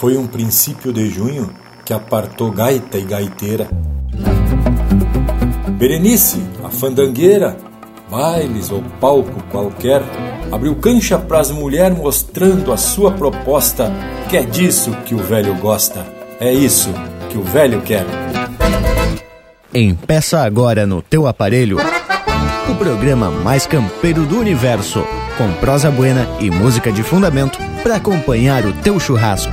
Foi um princípio de junho que apartou gaita e gaiteira. Berenice, a fandangueira, bailes ou palco qualquer, abriu cancha pras mulher mostrando a sua proposta, que é disso que o velho gosta, é isso que o velho quer. Empeça agora no teu aparelho o programa mais campeiro do universo, com prosa buena e música de fundamento para acompanhar o teu churrasco.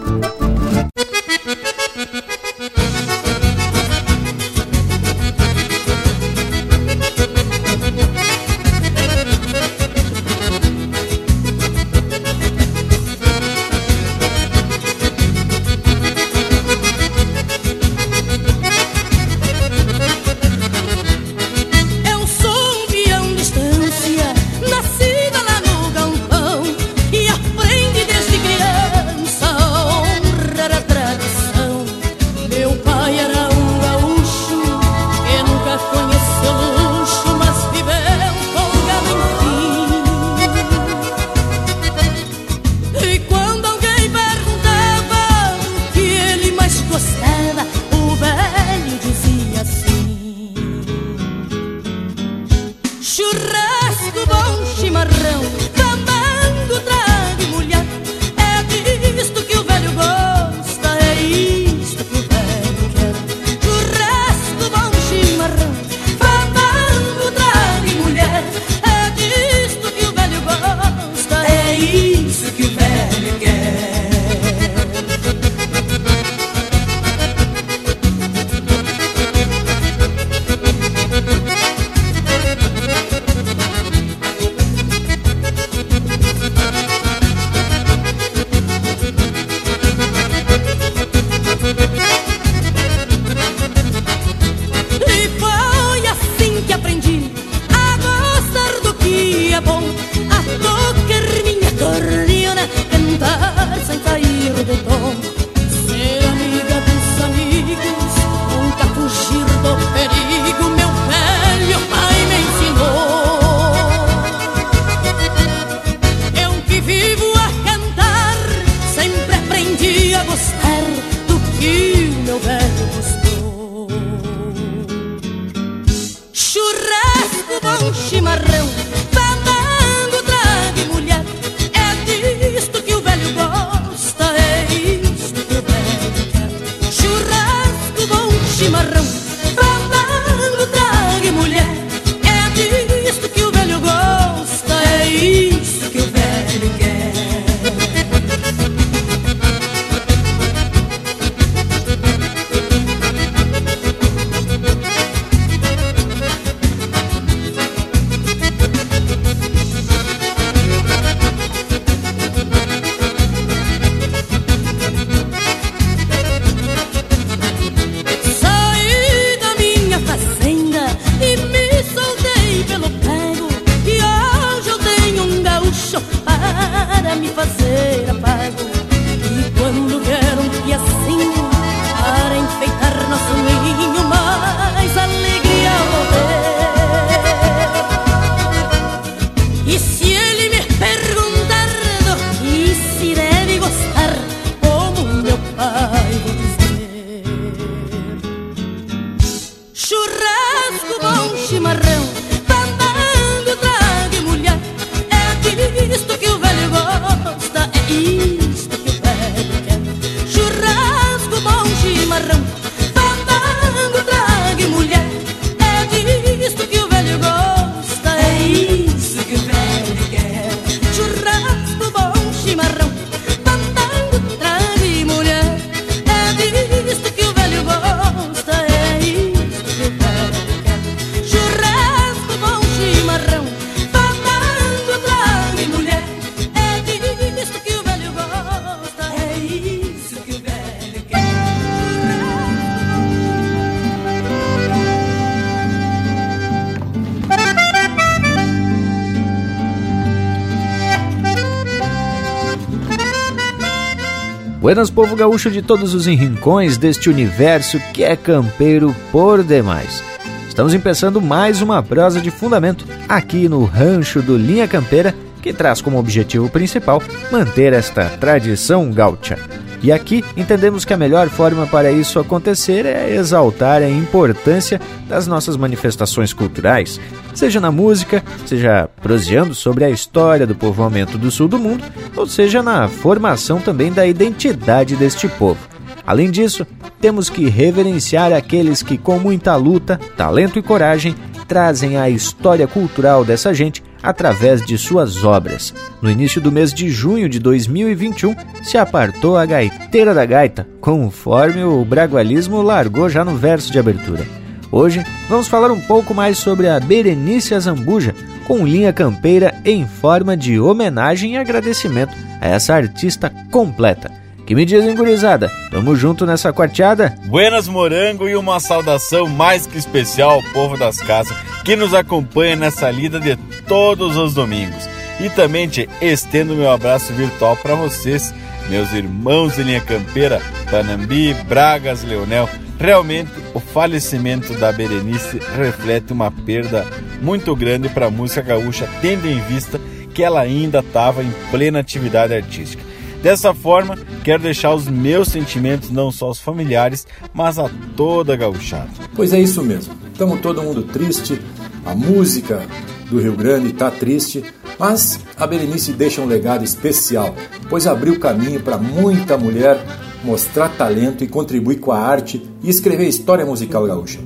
Buenas, povo gaúcho de todos os rincões deste universo que é campeiro por demais. Estamos empeçando mais uma prosa de fundamento aqui no rancho do Linha Campeira, que traz como objetivo principal manter esta tradição gaúcha. E aqui entendemos que a melhor forma para isso acontecer é exaltar a importância das nossas manifestações culturais, seja na música, seja proseando sobre a história do povoamento do sul do mundo, ou seja na formação também da identidade deste povo. Além disso, temos que reverenciar aqueles que, com muita luta, talento e coragem, trazem a história cultural dessa gente através de suas obras. No início do mês de junho de 2021, se apartou a gaiteira da gaita, conforme o bragualismo largou já no verso de abertura. Hoje vamos falar um pouco mais sobre a Berenice Azambuja, com linha campeira em forma de homenagem e agradecimento a essa artista completa. Que me dizem, gurizada? Tamo junto nessa quarteada? Buenas Morango e uma saudação mais que especial ao povo das casas que nos acompanha nessa lida de todos os domingos. E também te estendo meu abraço virtual para vocês, meus irmãos de linha campeira, Panambi, Bragas, Leonel. Realmente, o falecimento da Berenice reflete uma perda muito grande para a música gaúcha, tendo em vista que ela ainda estava em plena atividade artística. Dessa forma, quero deixar os meus sentimentos não só aos familiares, mas a toda a gauchada. Pois é isso mesmo. Estamos todo mundo triste, a música do Rio Grande está triste, mas a Berenice deixa um legado especial, pois abriu caminho para muita mulher mostrar talento e contribuir com a arte e escrever história musical gaúcha.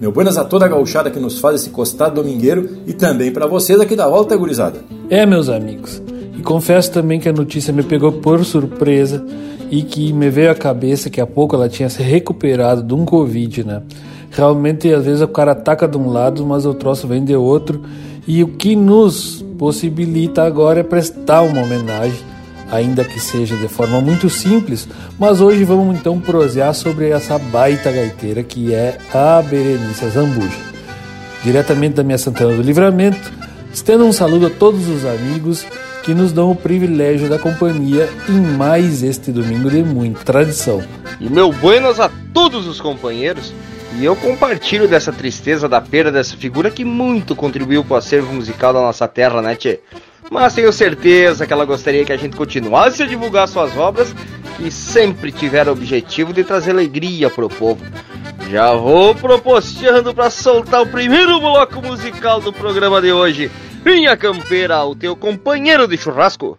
Meu buenas a toda a gauchada que nos faz esse costado domingueiro e também para vocês aqui da volta, gurizada. É, meus amigos. E confesso também que a notícia me pegou por surpresa e que me veio à cabeça que há pouco ela tinha se recuperado de um Covid, né? Realmente, às vezes o cara ataca de um lado, mas o troço vem de outro. E o que nos possibilita agora é prestar uma homenagem, ainda que seja de forma muito simples. Mas hoje vamos então prosear sobre essa baita gaiteira que é a Berenice Zambuja. Diretamente da minha Santana do Livramento, estendo um saludo a todos os amigos que nos dão o privilégio da companhia em mais este domingo de muita tradição. E meu buenas a todos os companheiros. E eu compartilho dessa tristeza da perda dessa figura que muito contribuiu para o acervo musical da nossa terra, né, Tchê? Mas tenho certeza que ela gostaria que a gente continuasse a divulgar suas obras que sempre tiveram o objetivo de trazer alegria pro povo. Já vou proposteando para soltar o primeiro bloco musical do programa de hoje. Vinha Campeira, o teu companheiro de churrasco.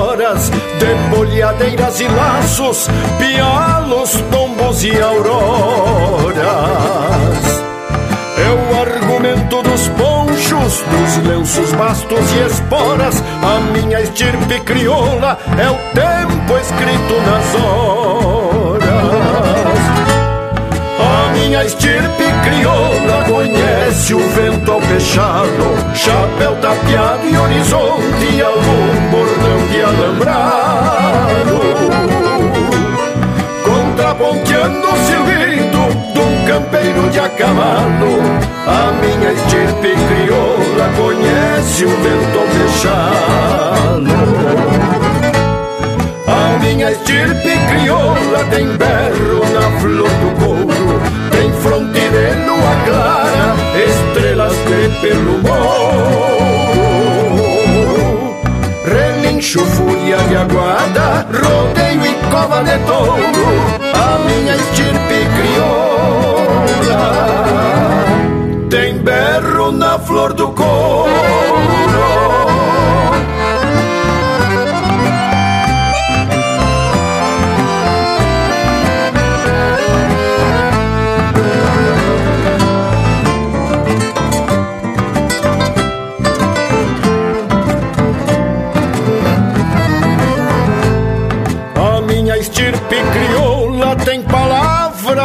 de bolhadeiras e laços, pialos, tombos e auroras. É o argumento dos ponchos, dos lenços, bastos e esporas. A minha estirpe crioula é o tempo escrito nas horas. Minha estirpe crioula conhece o vento ao fechado, chapéu tapeado e horizonte algum bordão de alambrado. Contraponteando o silbido de um campeiro de a cavalo, a minha estirpe crioula conhece o vento ao fechado. A minha estirpe crioula tem berro na flor do couro, clara, estrelas de pelo morro. Relincho, fúria de aguada, rodeio e cova de touro, a minha estirpe crioula tem berro na flor do couro.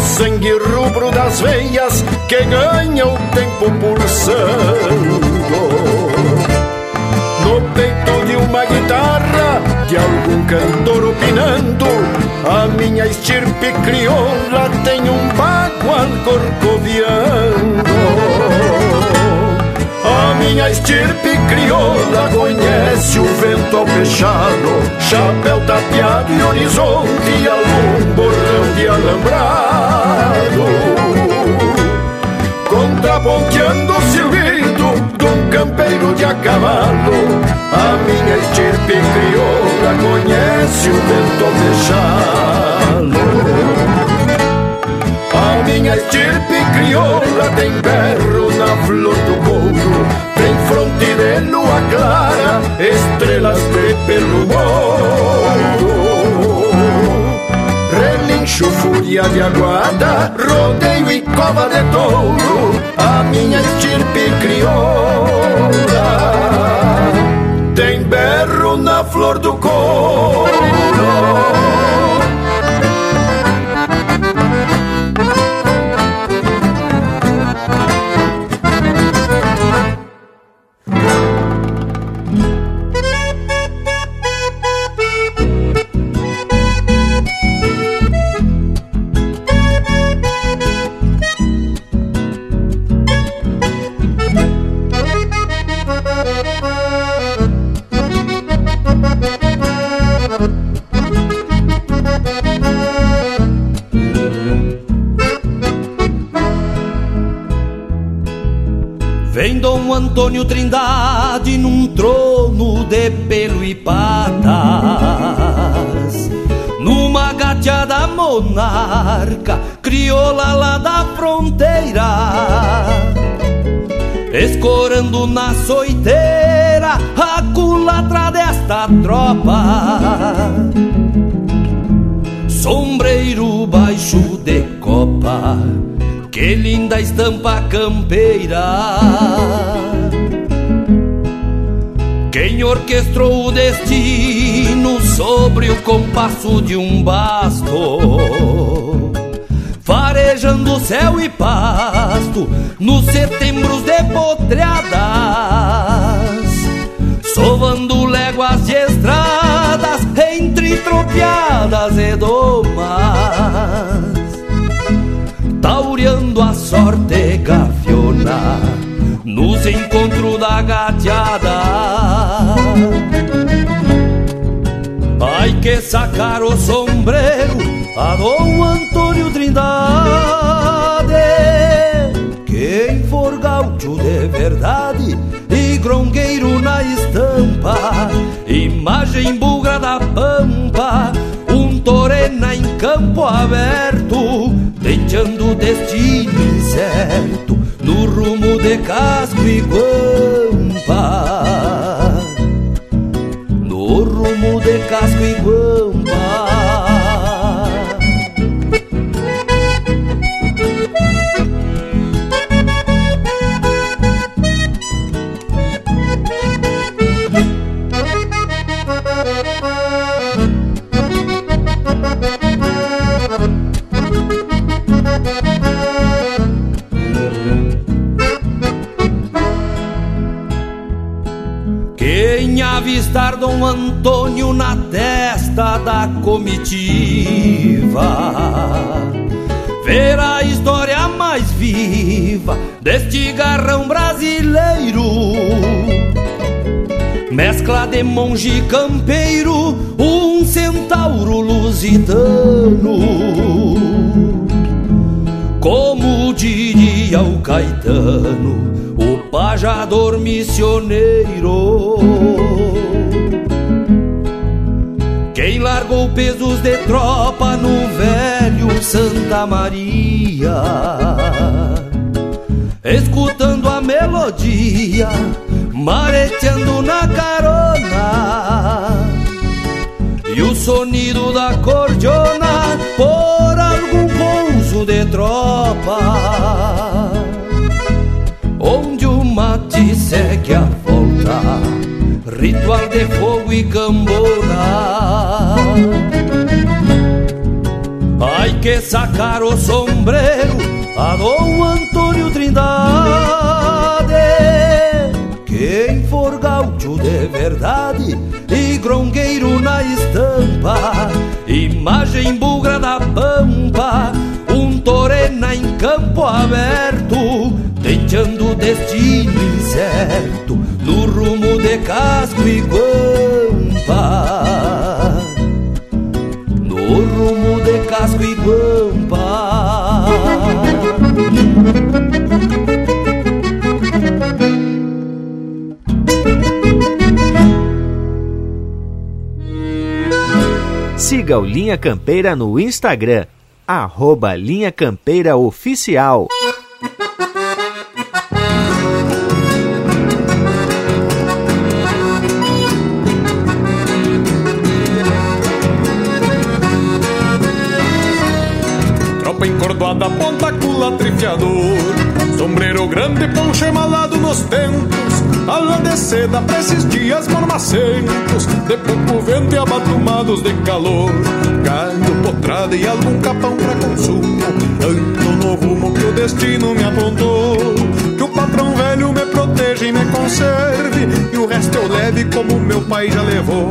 sangue rubro das veias que ganha o tempo pulsando. No peito de uma guitarra de algum cantor opinando. A minha estirpe crioula tem um bagual corcoviando. Minha estirpe crioula conhece o vento ao fechado, chapéu tapeado e horizonte algum bordão de alambrado. Contraponteando o silbido de um campeiro de a cavalo, a minha estirpe crioula conhece o vento fechado. A minha estirpe crioula tem berro na flor do couro, fronte de lua clara, estrelas de pelo. Relincho, fúria de aguada, rodeio e cova de touro, a minha estirpe crioula tem berro na flor do couro. Monarca, crioula lá da fronteira, escorando na soiteira a culatra desta tropa. Sombreiro baixo de copa que linda estampa campeira. Quem orquestrou o destino sobre o compasso de um basto, farejando céu e pasto nos setembros de potreadas, sovando léguas de estradas entre tropiadas e domas taureando a sorte gafiona nos encontros da gateada. Ai que sacar o sombreiro a Dom Antônio Trindade, quem for gaúcho de verdade e grongueiro na estampa, imagem bugra da pampa, um torena em campo aberto Denteando o destino incerto No rumo de casco e guampa. No rumo de casco e guampa Antônio na testa da comitiva. Verá a história mais viva deste garrão brasileiro. Mescla de monge campeiro, um centauro lusitano. Como diria o Caetano, o pajador missioneiro. Largou pesos de tropa no velho Santa Maria, escutando a melodia, mareteando na carona, e o sonido da cordiona por algum pouso de tropa, onde o mate segue a volta, ritual de fogo e cambona. Ai que sacar o sombreiro a Dom Antônio Trindade. Quem for gaúcho de verdade e grongueiro na estampa Imagem bugra da pampa, um torena em campo aberto Deixando o destino incerto no rumo de casco e guampa Siga o Linha Campeira no Instagram, arroba Linha Campeira Oficial. Tropa encordoada, ponta cula, trifiador Sombreiro grande, poncho emalado nos tempos seda pra esses dias mormacentos De pouco vento e abatumados de calor Galho, potrada e algum capão pra consumo. Ando no rumo que o destino me apontou Que o patrão velho me me conserve E o resto eu leve como meu pai já levou.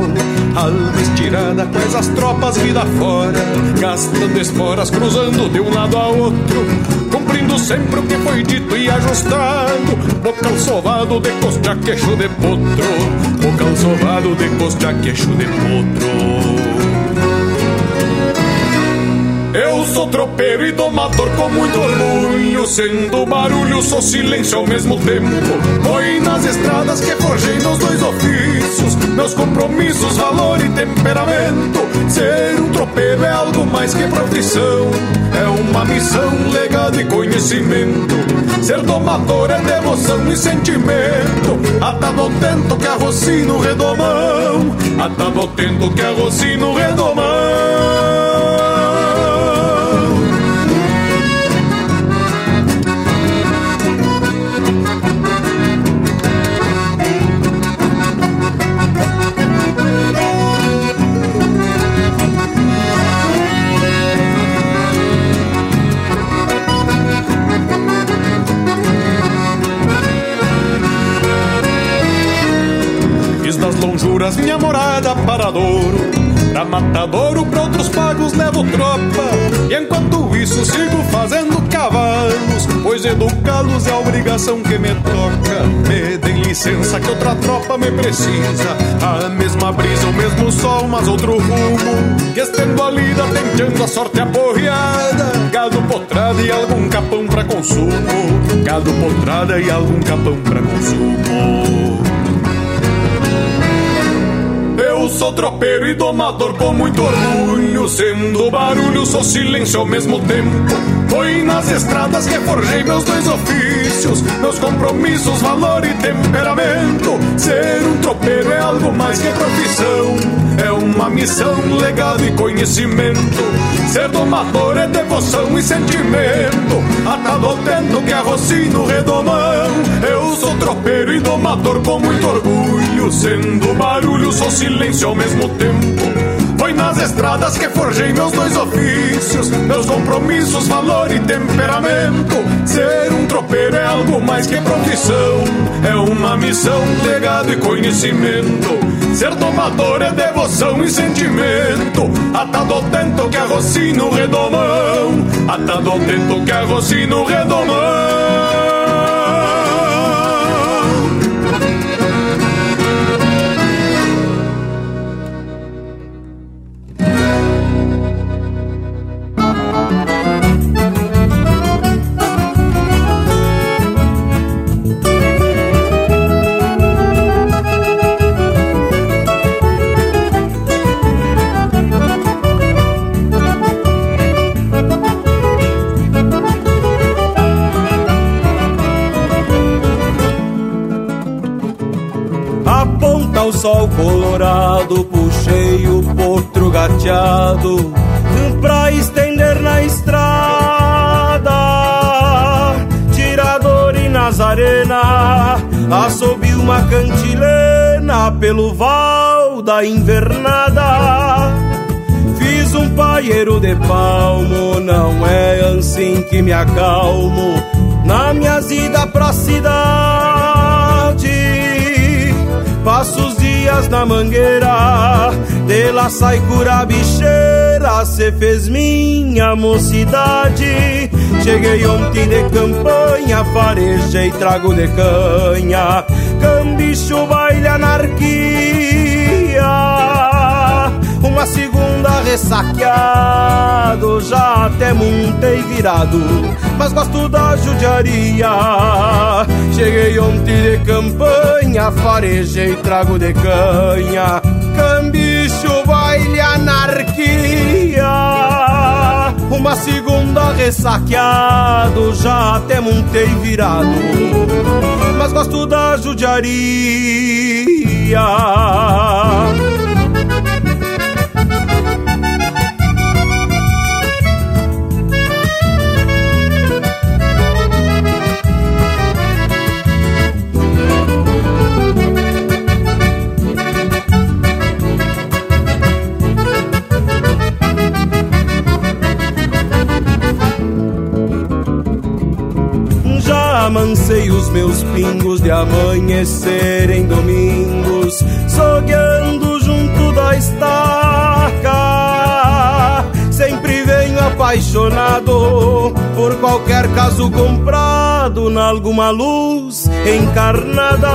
Alma estirada, quais as tropas vida fora. Gastando esporas, cruzando de um lado a outro. Cumprindo sempre o que foi dito e ajustado. Bocal sovado de costa queixo de potro. Bocal sovado de costa queixo de potro eu sou tropeiro e domador com muito orgulho Sendo barulho, sou silêncio ao mesmo tempo. Foi nas estradas que forjei meus dois ofícios Meus compromissos, valor e temperamento. Ser um tropeiro é algo mais que profissão É uma missão, legado e conhecimento. Ser domador é devoção e sentimento. Atado ao tento que arrocino redomão Atado ao tento que arrocino redomão Pra matadouro, pra outros pagos levo tropa. E enquanto isso sigo fazendo cavalos Pois educá-los é a obrigação que me toca. Me deem licença que outra tropa me precisa. A mesma brisa, o mesmo sol, mas outro rumo. Que estendo a lida, tentando a sorte aporreada. Gado potrada e algum capão pra consumo. Gado potrada e algum capão pra consumo sou tropeiro e domador com muito orgulho Sendo barulho, sou silêncio ao mesmo tempo. Foi nas estradas que forjei meus dois ofícios Meus compromissos, valor e temperamento. Ser um tropeiro é algo mais que profissão É uma missão, legado e conhecimento. Ser domador é devoção e sentimento. Atado ao tento que arrocino redomão. Eu sou tropeiro e domador com muito orgulho. Sendo barulho, sou silêncio ao mesmo tempo foi nas estradas que forjei meus dois ofícios, meus compromissos, valor e temperamento. Ser um tropeiro é algo mais que profissão, é uma missão, legado e conhecimento. Ser tomador é devoção e sentimento, atado ao tento que arrocino redomão, atado tento que arrocino redomão. Sol colorado, puxei o potro gateado pra estender na estrada. Tirador e Nazarena, assobi uma cantilena pelo val da invernada. Fiz um paieiro de palmo, não é assim que me acalmo na minha ida pra cidade. Passo os dias na mangueira, de lá sai cura bicheira, cê fez minha mocidade. Cheguei ontem de campanha, farejei trago de canha, cambicho baile anarquia. Uma segunda ressaqueado, já até montei virado, mas gosto da judiaria. Cheguei ontem de campanha, farejei trago de canha, cambicho, baile, anarquia. Uma segunda ressaqueado, já até montei virado, mas gosto da judiaria. Amancei os meus pingos de amanhecer em domingos, sogueando junto da estaca. Sempre venho apaixonado por qualquer caso comprado na alguma luz encarnada.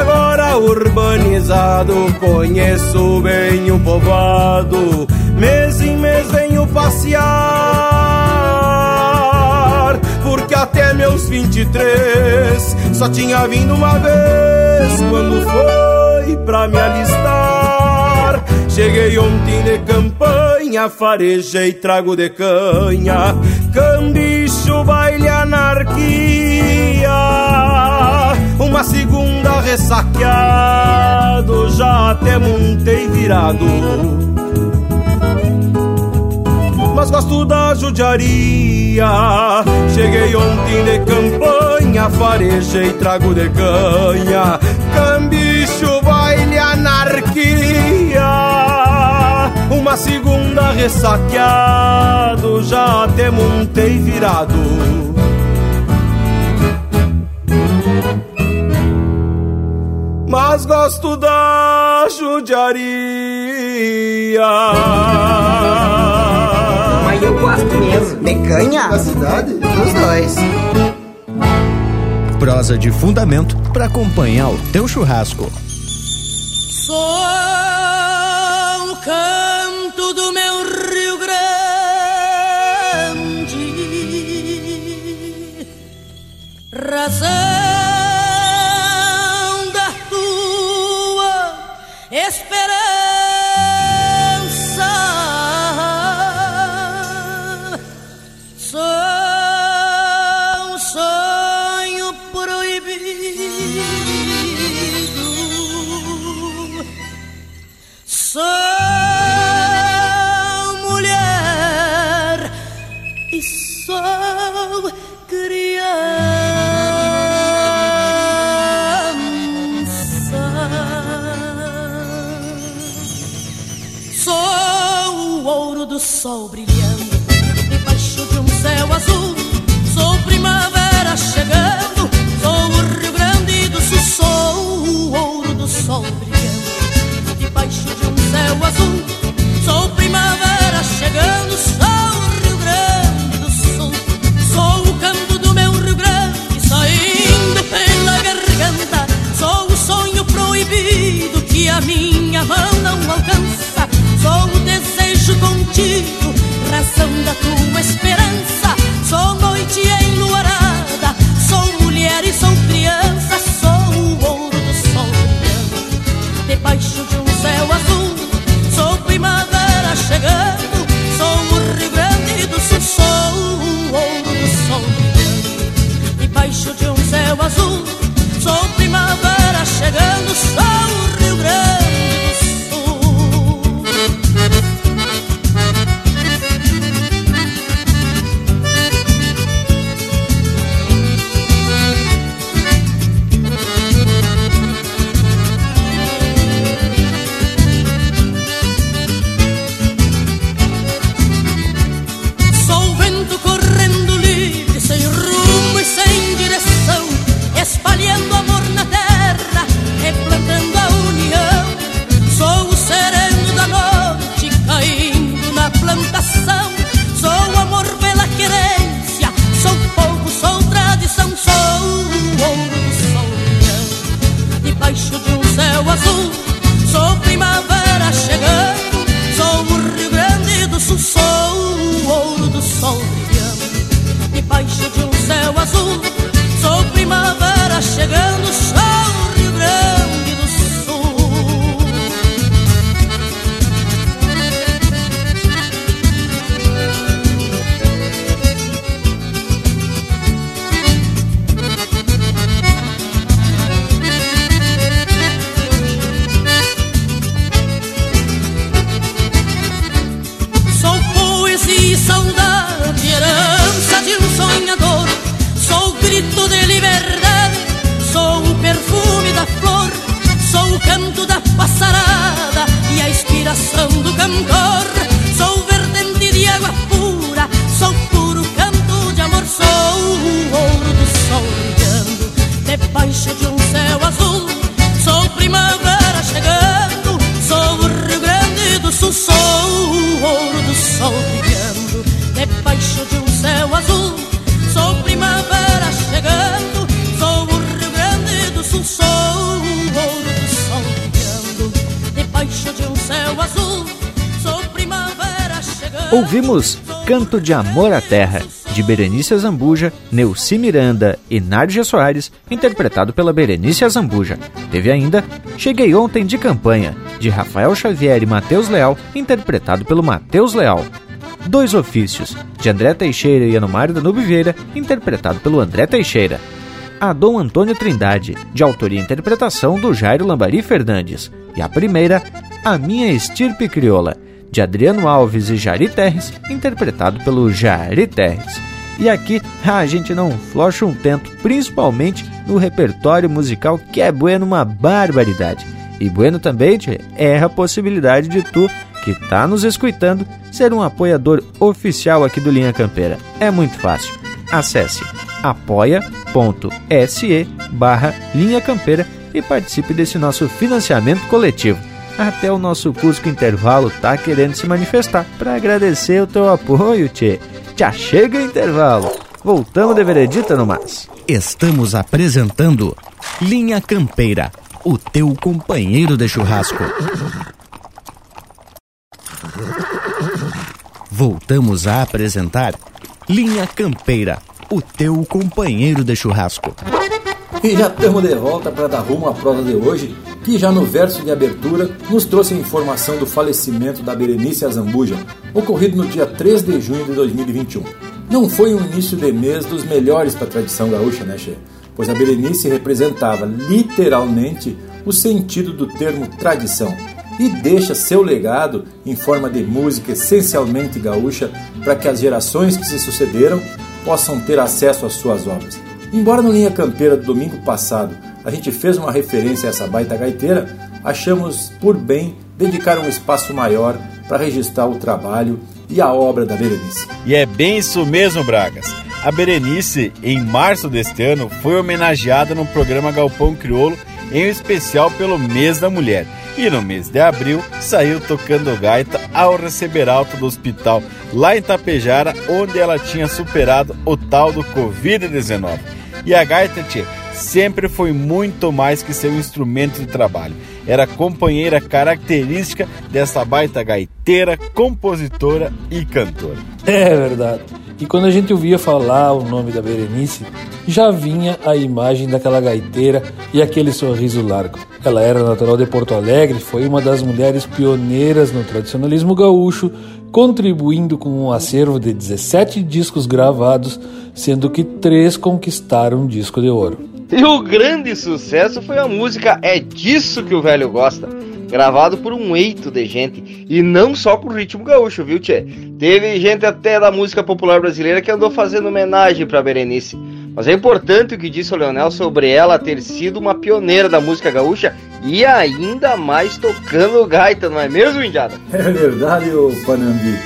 Agora urbanizado, conheço bem o povoado, mês em mês venho passear até meus 23 só tinha vindo uma vez quando foi pra me alistar. Cheguei ontem de campanha, farejei trago de canha, cambicho, baile, anarquia. Uma segunda ressaqueado, já até montei virado mas gosto da judiaria. Cheguei ontem de campanha, farejei trago de canha, cambicho, baile, anarquia. Uma segunda ressaqueado, já até montei virado. Mas gosto da judiaria eu gosto mesmo. De canha? Da cidade? Dos dois. Prosa de fundamento para acompanhar o teu churrasco. Sou o canto do meu Rio Grande, razão sol brilhando debaixo de um céu azul. Sou primavera chegando, sou o Rio Grande do Sul, sou o ouro do sol brilhando debaixo de um céu azul. Sou primavera chegando, sou o Rio Grande do Sul, sou o canto do meu Rio Grande saindo pela garganta. Sou o sonho proibido que a minha mão não alcança. Sou o desejo contigo, razão da tua esperança. Sou noite enluarada, sou mulher e sou criança. Canto de Amor à Terra, de Berenice Zambuja, Neuci Miranda e Nádia Soares, interpretado pela Berenice Zambuja. Teve ainda Cheguei Ontem de Campanha, de Rafael Xavier e Matheus Leal, interpretado pelo Matheus Leal. Dois Ofícios, de André Teixeira e Anomário Danube Vieira, interpretado pelo André Teixeira. A Dom Antônio Trindade, de autoria e interpretação do Jairo Lambari Fernandes. E a primeira, A Minha Estirpe Crioula, de Adriano Alves e Jari Terres, interpretado pelo Jari Terres. E aqui a gente não flocha um tento, principalmente no repertório musical que é bueno uma barbaridade. E bueno também tchê, é a possibilidade de tu, que tá nos escutando, ser um apoiador oficial aqui do Linha Campeira. É muito fácil. Acesse apoia.se barra Linha Campeira e participe desse nosso financiamento coletivo. Até o nosso Cusco Intervalo tá querendo se manifestar para agradecer o teu apoio, tchê. Já chega o intervalo. Voltamos de veredita no mas. Estamos apresentando Linha Campeira, o teu companheiro de churrasco. Voltamos a apresentar Linha Campeira, o teu companheiro de churrasco. E já estamos de volta para dar rumo à prosa de hoje, que já no verso de abertura nos trouxe a informação do falecimento da Berenice Azambuja, ocorrido no dia 3 de junho de 2021. Não foi um início de mês dos melhores para a tradição gaúcha, né, Che? Pois a Berenice representava literalmente o sentido do termo tradição e deixa seu legado em forma de música essencialmente gaúcha para que as gerações que se sucederam possam ter acesso às suas obras. Embora no Linha Campeira do domingo passado a gente fez uma referência a essa baita gaiteira, achamos por bem dedicar um espaço maior para registrar o trabalho e a obra da Berenice. E é bem isso mesmo, Bragas. A Berenice, em março deste ano, foi homenageada no programa Galpão Criolo, em especial pelo Mês da Mulher. E no mês de abril saiu tocando gaita ao receber alta do hospital lá em Tapejara, onde ela tinha superado o tal do Covid-19. E a gaita, tia, sempre foi muito mais que seu instrumento de trabalho. Era companheira característica dessa baita gaiteira, compositora e cantora. É verdade. E quando a gente ouvia falar o nome da Berenice, já vinha a imagem daquela gaiteira e aquele sorriso largo. Ela era natural de Porto Alegre, foi uma das mulheres pioneiras no tradicionalismo gaúcho, contribuindo com um acervo de 17 discos gravados, sendo que três conquistaram um disco de ouro. E o grande sucesso foi a música É Disso Que o Velho Gosta, gravado por um eito de gente, e não só com ritmo gaúcho, viu, tchê? Teve gente até da música popular brasileira que andou fazendo homenagem pra Berenice. Mas é importante o que disse o Leonel sobre ela ter sido uma pioneira da música gaúcha e ainda mais tocando gaita, não é mesmo, Indiada? É verdade, ô Panambi.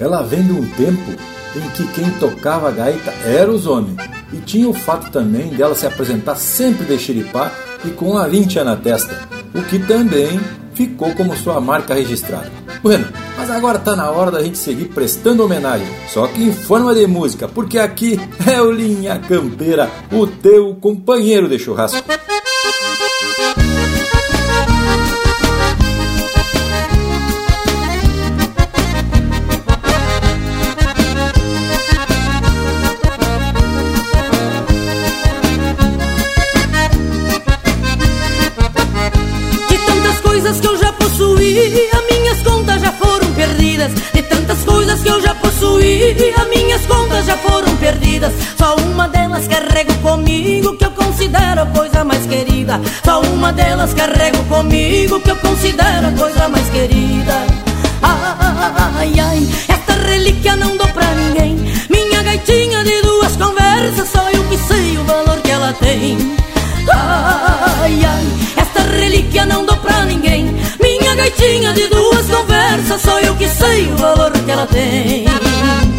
Ela vem de um tempo em que quem tocava gaita era os homens. E tinha o fato também dela se apresentar sempre de xiripá e com a vincha na testa, o que também ficou como sua marca registrada. Bueno, mas agora tá na hora da gente seguir prestando homenagem, só que em forma de música, porque aqui é o Linha Campeira, o teu companheiro de churrasco. Carrego comigo que eu considero a coisa mais querida. Só uma delas carrego comigo que eu considero a coisa mais querida. Ai, ai, esta relíquia não dou pra ninguém. Minha gaitinha de duas conversas, só eu que sei o valor que ela tem. Ai, ai, esta relíquia não dou pra ninguém. Minha gaitinha de duas conversas. conversa, sou eu que sei o valor que ela tem.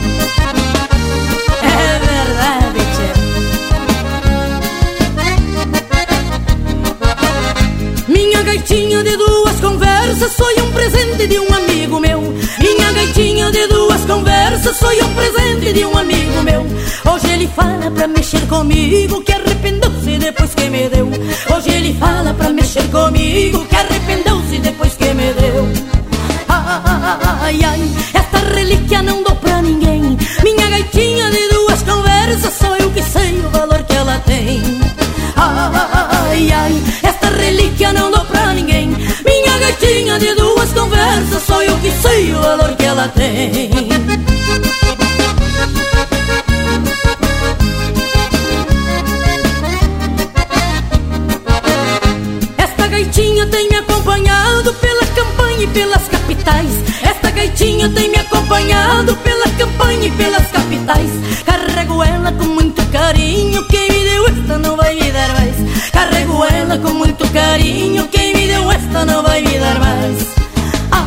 Presente de um amigo meu. Minha gaitinha de duas conversas foi um presente de um amigo meu. Hoje ele fala pra mexer comigo que arrependeu-se depois que me deu. Hoje ele fala pra mexer comigo que arrependeu-se depois que me deu. Ai, ai, sei o valor que ela tem. Esta gaitinha tem me acompanhado pela campanha e pelas capitais. Esta gaitinha tem me acompanhado pela campanha e pelas capitais. Carrego ela com muito carinho, quem me deu esta não vai me dar mais. Carrego ela com muito carinho, quem me deu esta não vai me dar mais.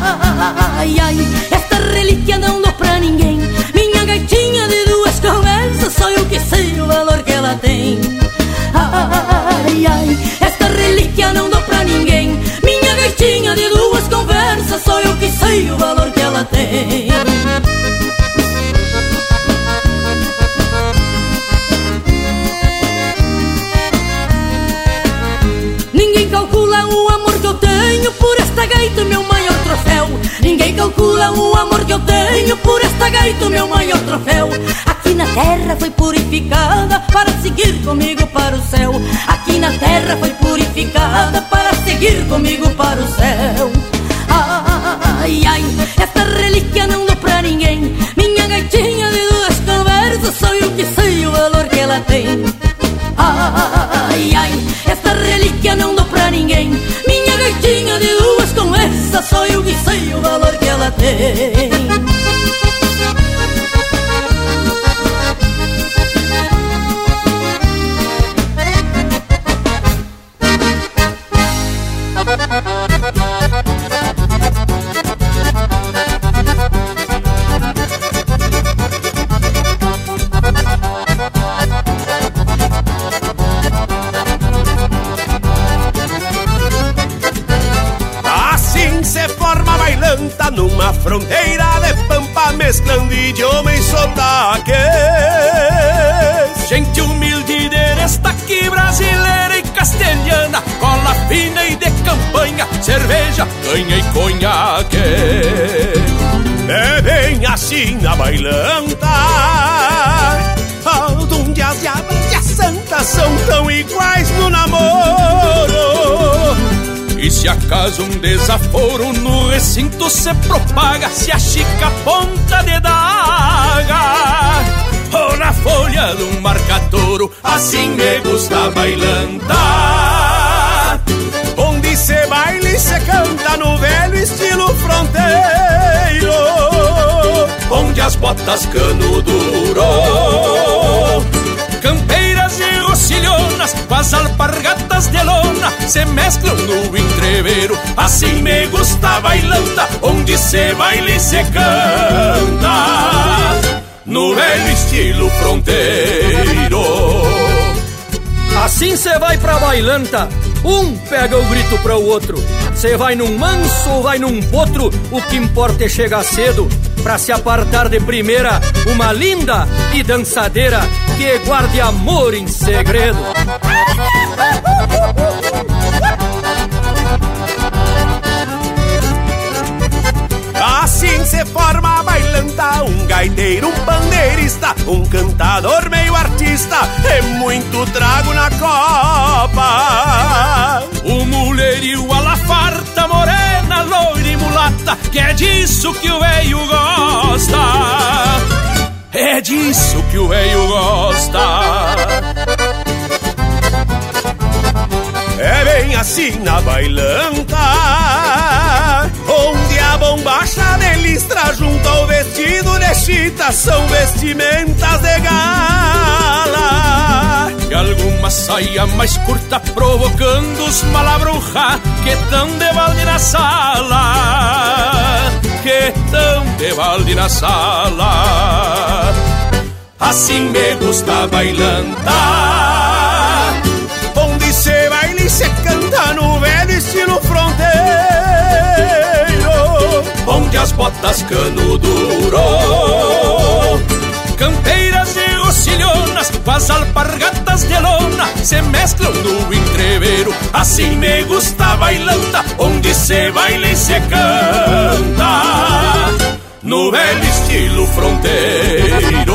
Ai, ai, esta relíquia não dou pra ninguém. Minha gaitinha de duas conversas, só eu que sei o valor que ela tem. Ai, ai, esta relíquia não dou pra ninguém. Minha gaitinha de duas conversas, só eu que sei o valor que ela tem. Ninguém calcula o amor que eu tenho por esta gaita, meu maior troféu. Aqui na terra foi purificada para seguir comigo para o céu. Aqui na terra foi purificada para seguir comigo para o céu. Ai, ai, esta relíquia não dou pra ninguém. Minha gaitinha de duas conversas, sou eu que sei o valor que ela tem. Ai, ai, esta relíquia não dou pra ninguém. Minha gaitinha de duas valor mesclando idioma e sotaque. Gente humilde de destaque brasileira e castelhana, cola fina e de campanha, cerveja, canha e conhaque. É bem assim na bailanta, onde as diabas e as santas são tão iguais no namoro. E se acaso um desaforo no recinto se propaga, se achica a ponta de daga. Ou na folha de um assim me gusta bailanta. Onde se baila e se canta no velho estilo fronteiro. Onde as botas cano duro campeiras e rocilhonas com as alpargatas de lona se mesclam no entreveiro. Assim me gusta bailanta, onde se baila e se canta, no velho estilo fronteiro. Assim cê vai pra bailanta, um pega o grito para o outro. Cê vai num manso ou vai num potro, o que importa é chegar cedo. Pra se apartar de primeira, uma linda e dançadeira que guarde amor em segredo. Assim se forma a bailanta, um gaiteiro, um pandeirista, um cantador meio artista, é muito trago na copa. O mulherio a la farta, morena, loira e mulata, que é disso que o velho gosta. É disso que o velho gosta. É bem assim na bailanta, onde a bombacha de listra junto ao vestido de chita são vestimentas de gala. E alguma saia mais curta provocando os malabruja que tão de balde na sala. Que balde na sala. Assim me gusta bailanta. Onde se baila e se canta no velho estilo fronteiro. Onde as botas cano duro. Campeiras e rocilhonas com as alpargatas de lona se mesclam no entreveiro. Assim me gusta bailanta, onde se baila e se canta no velho estilo fronteiro.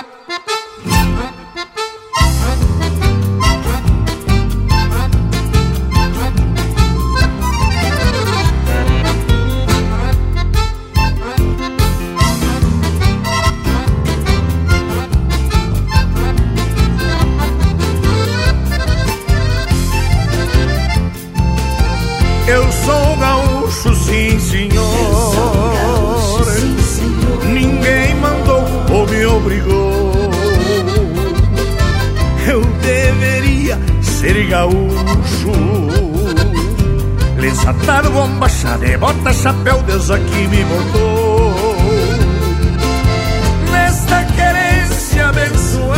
Bota chapéu, Deus aqui me botou. Nesta querência abençoada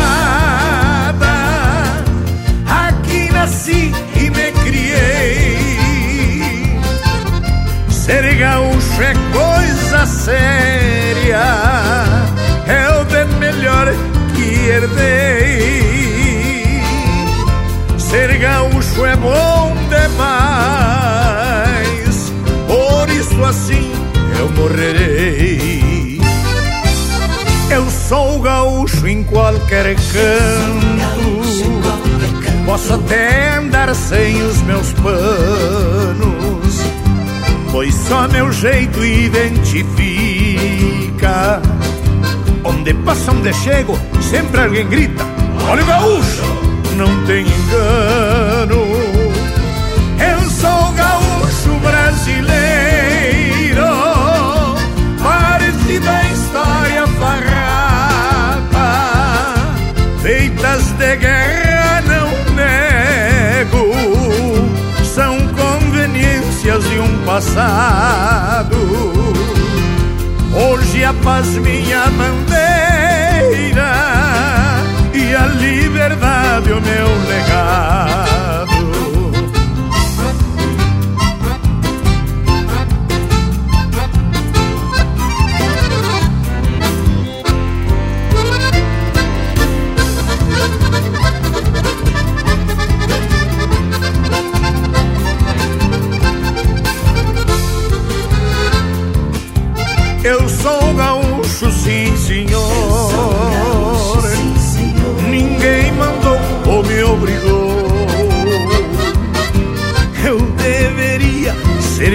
Aqui nasci e me criei. Ser gaúcho é coisa séria É o bem melhor que herdei qualquer canto, posso até andar sem os meus panos, pois só meu jeito identifica. Onde passa, onde chego, sempre alguém grita: Olha o gaúcho, não tem engano. Passado. Hoje a paz minha bandeira E a liberdade o meu legado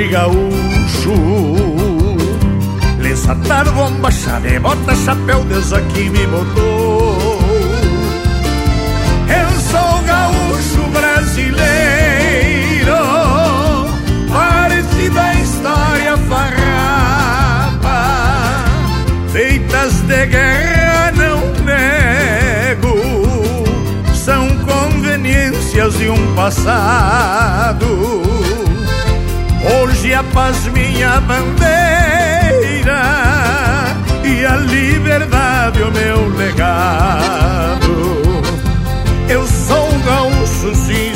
ser gaúcho. Lesatar, bomba, bota, chapéu, Deus aqui me botou. Eu sou gaúcho brasileiro. Parte da história farrapa feitas de guerra não nego, são conveniências de um passado. Hoje a paz minha bandeira e a liberdade o meu legado. Eu sou gaúcho, sim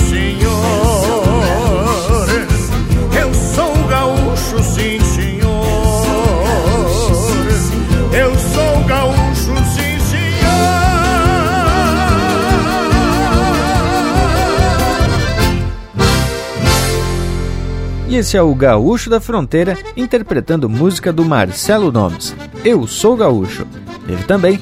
E esse é o Gaúcho da Fronteira interpretando música do Marcelo Nomes. Eu sou gaúcho. Teve também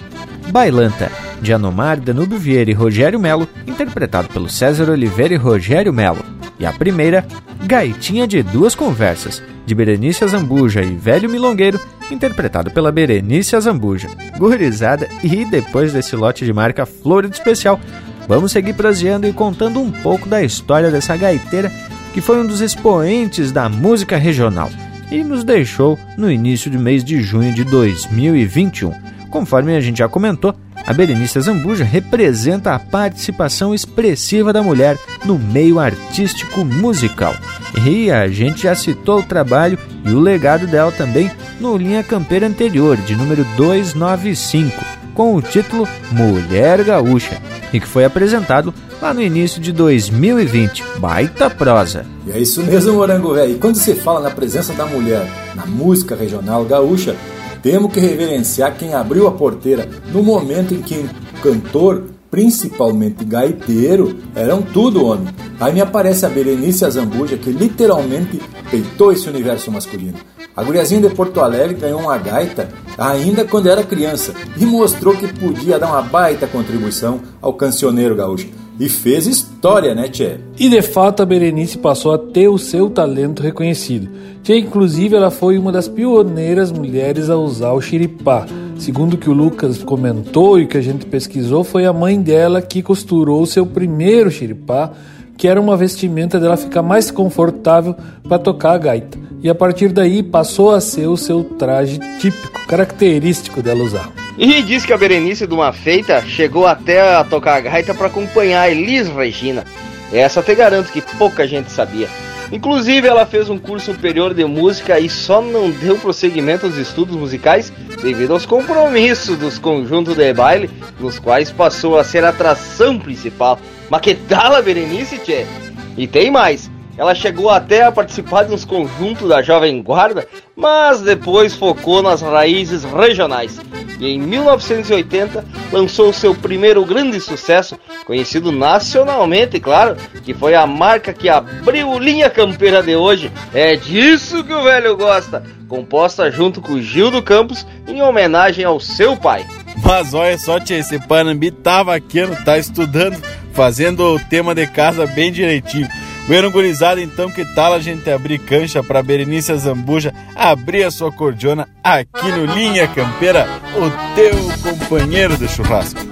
Bailanta, de Anomar, Danúbio Vieira e Rogério Melo, interpretado pelo César Oliveira e Rogério Melo. E a primeira, Gaitinha de Duas Conversas, de Berenice Azambuja e Velho Milongueiro, interpretado pela Berenice Azambuja. Gurizada, e depois desse lote de marca Flor de Especial, vamos seguir proseando e contando um pouco da história dessa gaiteira que foi um dos expoentes da música regional e nos deixou no início do mês de junho de 2021. Conforme a gente já comentou, a Berenice Zambuja representa a participação expressiva da mulher no meio artístico musical. E a gente já citou o trabalho e o legado dela também no Linha Campeira anterior, de número 295, com o título Mulher Gaúcha, e que foi apresentado lá no início de 2020. Baita prosa. E é isso mesmo, Morango Velho. E quando se fala na presença da mulher na música regional gaúcha, temos que reverenciar quem abriu a porteira no momento em que o cantor, principalmente gaiteiro, eram tudo homem. Aí me aparece a Berenice Azambuja, que literalmente peitou esse universo masculino. A guriazinha de Porto Alegre ganhou uma gaita ainda quando era criança e mostrou que podia dar uma baita contribuição ao cancioneiro gaúcho. E fez história, né, Tchê? E de fato a Berenice passou a ter o seu talento reconhecido. Tchê, inclusive, ela foi uma das pioneiras mulheres a usar o xiripá. Segundo que o Lucas comentou e que a gente pesquisou, foi a mãe dela que costurou seu primeiro xiripá, que era uma vestimenta dela ficar mais confortável para tocar a gaita. E a partir daí passou a ser o seu traje típico, característico dela usar. E diz que a Berenice de uma feita chegou até a tocar a gaita para acompanhar a Elis Regina. Essa te garanto que pouca gente sabia. Inclusive, ela fez um curso superior de música e só não deu prosseguimento aos estudos musicais devido aos compromissos dos conjuntos de baile, nos quais passou a ser a atração principal. Mas que tal a Berenice, tchê? E tem mais, ela chegou até a participar de uns conjuntos da Jovem Guarda, mas depois focou nas raízes regionais. E em 1980 lançou seu primeiro grande sucesso, conhecido nacionalmente, claro, que foi a marca que abriu linha campeira de hoje. É disso que o velho gosta, composta junto com Gildo Campos em homenagem ao seu pai. Mas olha só, tia, esse Panambi tava aqui, tá estudando, fazendo o tema de casa bem direitinho. Bueno, gurizada, então que tal a gente abrir cancha para Berenice Zambuja abrir a sua cordiona aqui no Linha Campeira, o teu companheiro de churrasco.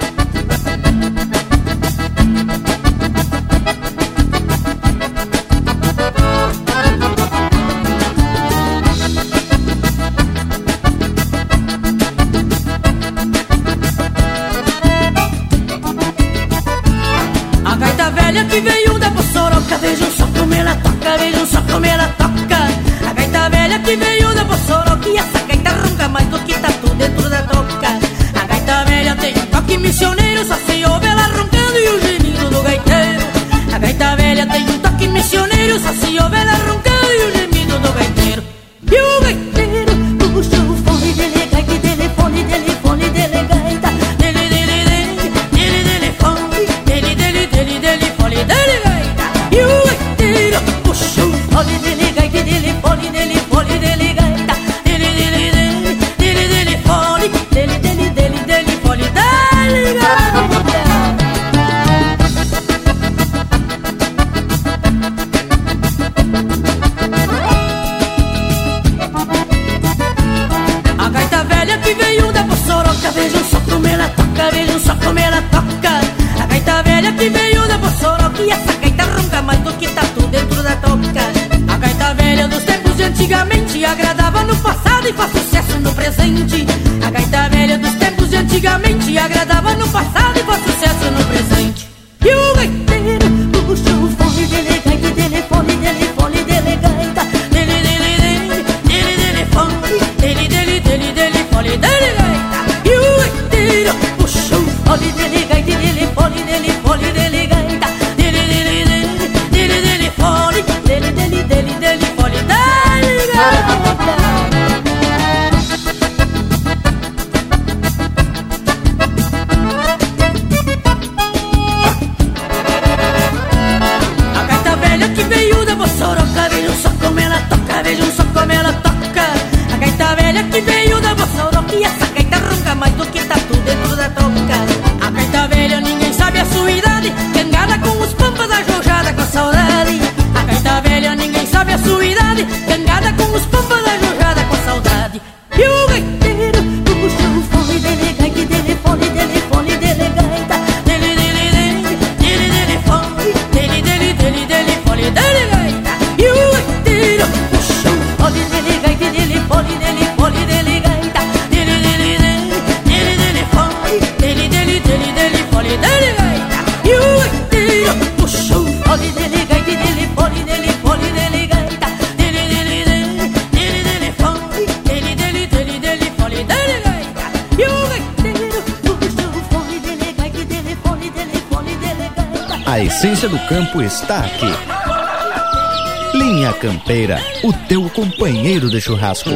e não só comer a toca. A gaita velha que veio da Bossoroca e essa gaita ronca mais do que tatu dentro da toca. A gaita velha tem um toque missioneiro, só se ouve ela roncando e o gemido do gaiteiro. A gaita velha tem um toque missioneiro, só se ouve ela Do campo está aqui. Linha Campeira, o teu companheiro de churrasco.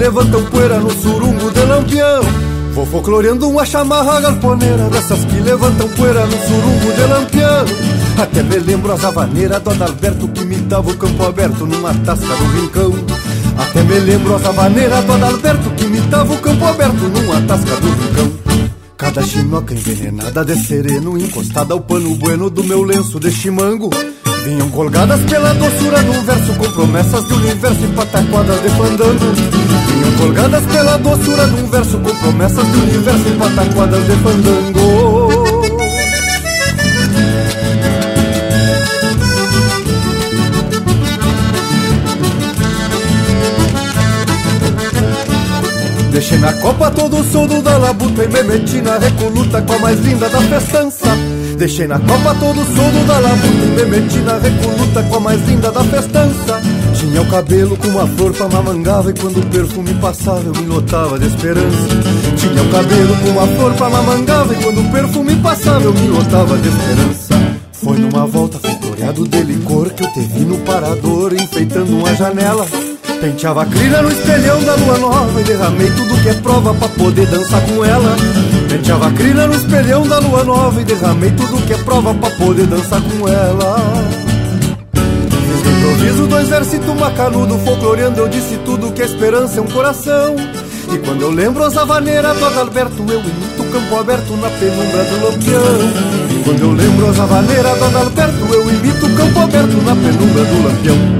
Levantam poeira no surungo de lampião. Vou folcloreando uma chamarra galponeira Dessas que levantam poeira no surungo de lampião. Até me lembro a zavaneira do Adalberto Que me dava o campo aberto numa tasca do rincão. Até me lembro a zavaneira do Adalberto Que me dava o campo aberto numa tasca do rincão. Cada chinoca envenenada de sereno Encostada ao pano bueno do meu lenço de chimango Vinham colgadas pela doçura do verso Com promessas de universo e pataquadas de fandango. Vinham colgadas pela doçura um verso Com promessas de universo e pataquadas de fandango. Deixei na copa todo o soldo da labuta E me meti na recoluta com a mais linda da festança Deixei na copa todo o soldo da labuta me meti na recoluta com a mais linda da festança. Tinha o cabelo com uma flor pra mamangava E quando o perfume passava eu me lotava de esperança. Tinha o cabelo com uma flor pra mamangava E quando o perfume passava eu me lotava de esperança. Foi numa volta floreado de licor Que eu te vi no parador enfeitando uma janela. Penteava a crina no espelhão da lua nova E derramei tudo que é prova pra poder dançar com ela Penteava a crina no espelhão da lua nova E derramei tudo que é prova pra poder dançar com ela. Fiz no improviso dois versitos macanudo Folcloreando eu disse tudo que a esperança é um coração. E quando eu lembro a zavaneira do Adalberto Eu imito o campo aberto na penumbra do lampião. E quando eu lembro a zavaneira do Adalberto Eu imito o campo aberto na penumbra do lampião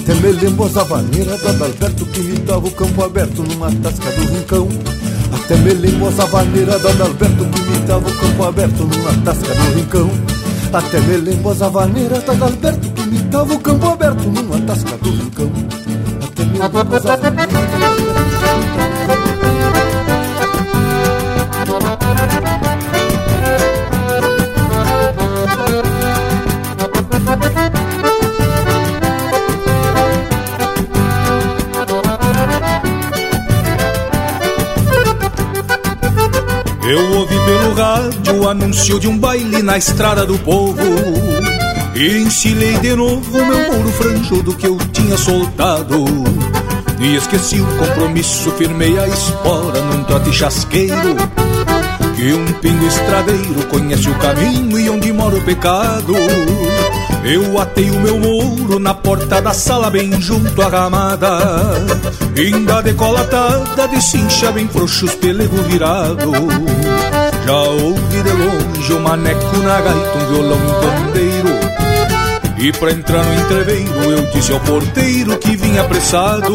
até me lembro as avaneiras do Adalberto que me dava o campo aberto numa tasca do rincão. Até me lembro as avaneiras do Adalberto que me dava o campo aberto numa tasca do rincão. Até me lembro as avaneiras do Adalberto que me dava o campo aberto numa tasca do rincão. Até me lembro as avaneiras. Eu ouvi pelo rádio o anúncio de um baile na estrada do povo. E de novo meu mouro franjudo que eu tinha soltado. E esqueci o compromisso, firmei a espora num trote chasqueiro. Que um pingo estradeiro conhece o caminho e onde mora o pecado. Eu atei o meu muro na porta da sala, bem junto à ramada. Ainda decolatada de cincha, bem frouxo os pelego virado. Já ouvi de longe o maneco na gaita, um violão um pandeiro. E pra entrar no entreveiro eu disse ao porteiro que vinha apressado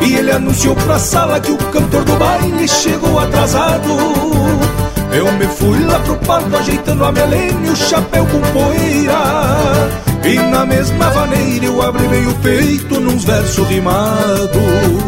E ele anunciou pra sala que o cantor do baile chegou atrasado. Eu me fui lá pro palco ajeitando a melena e o chapéu com poeira. E na mesma vaneira eu abri bem o peito nos versos rimados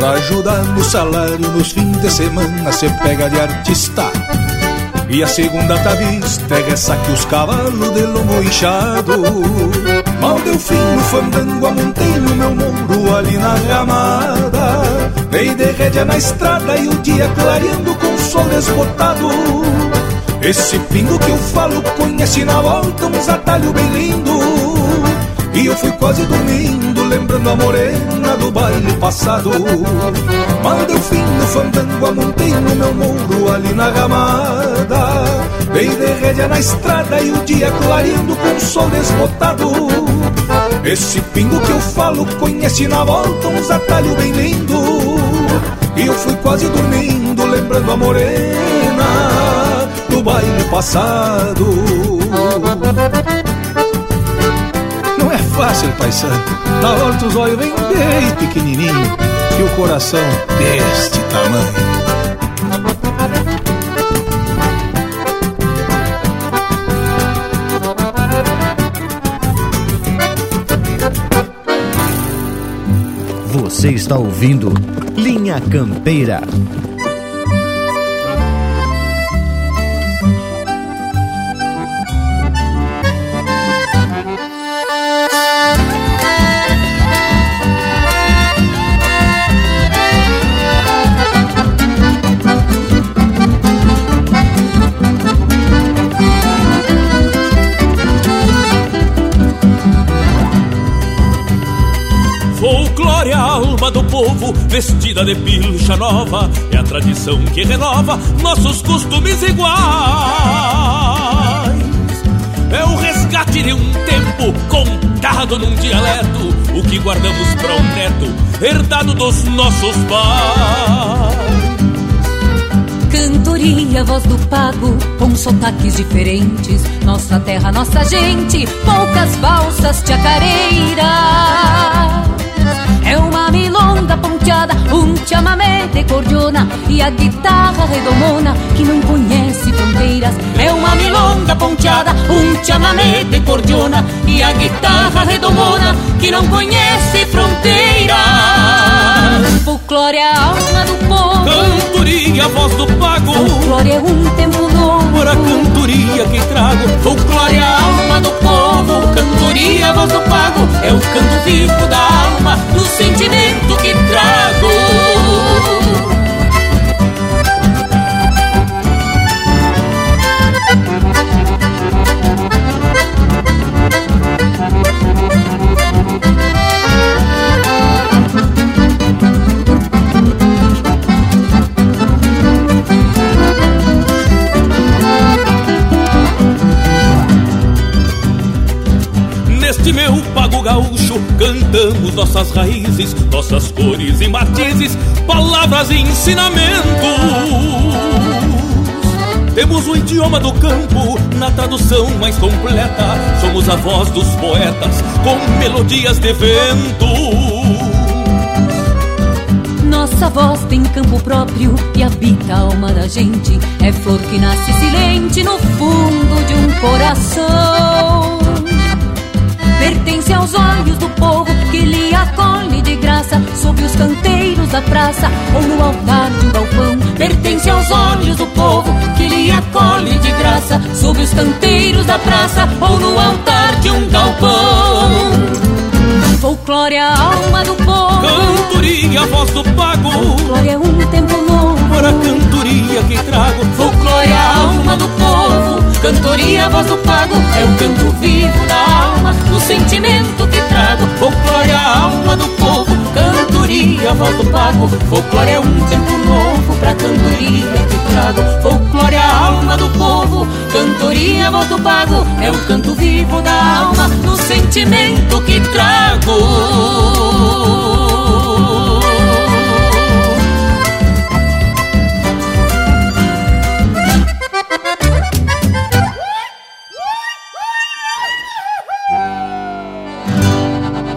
Pra ajudar no salário nos fins de semana Cê pega de artista. E a segunda tá vista é ressaque os cavalos de lombo inchado. Mal deu fim no fandango, amontei no meu muro ali na ramada. Dei de rédea na estrada e o dia clareando com o sol desbotado esse pingo que eu falo conhece na volta uns atalhos bem lindo. E eu fui quase dormindo lembrando a morena do baile passado. Mandei o fim no fandango, amontei no meu muro ali na ramada. Dei de rédea na estrada e o dia clareando com o sol desbotado. Esse pingo que eu falo conhece na volta uns atalhos bem lindo. E eu fui quase dormindo lembrando a morena do baile passado. Fácil, paisano. Na hora dos olhos vem bem pequenininho e o coração deste tamanho. Você está ouvindo Linha Campeira. Vestida de pilcha nova, é a tradição que renova nossos costumes iguais. É o resgate de um tempo contado num dialeto, o que guardamos para um neto, herdado dos nossos pais. Cantoria, voz do pago, com sotaques diferentes. Nossa terra, nossa gente, poucas valsas chacareiras. Um chamamé de cordiona e a guitarra redomona que não conhece fronteiras. É uma milonga ponteada, um chamamé de cordiona e a guitarra redomona que não conhece fronteiras. Folclore é a alma do povo. Cantoria, voz do pago. Folclore é um tempo Por a cantoria que trago. Folclore a alma do povo. Cantoria, voz do pago. É o canto vivo da alma, do sentimento que trago. Gaúcho cantamos nossas raízes, nossas cores e matizes, palavras e ensinamentos. Temos o idioma do campo na tradução mais completa. Somos a voz dos poetas com melodias de vento. Nossa voz tem campo próprio e habita a alma da gente. É flor que nasce silente no fundo de um coração. Pertence aos olhos do povo que lhe acolhe de graça sob os canteiros da praça ou no altar de um galpão. Pertence aos olhos do povo que lhe acolhe de graça sob os canteiros da praça ou no altar de um galpão. Folclore é a alma do povo. Cantoria, a voz do pago. Folclore é um tempo novo. Para a cantoria que trago. Folclore é a alma do povo. Cantoria, voz do pago. É o canto vivo da alma, o sentimento que trago. Folclore a alma do povo. Cantoria, voz do pago. Folclore é um tempo novo pra cantoria que trago. Folclore a alma do povo. Cantoria, voz do pago. É o canto vivo da alma, no sentimento que trago.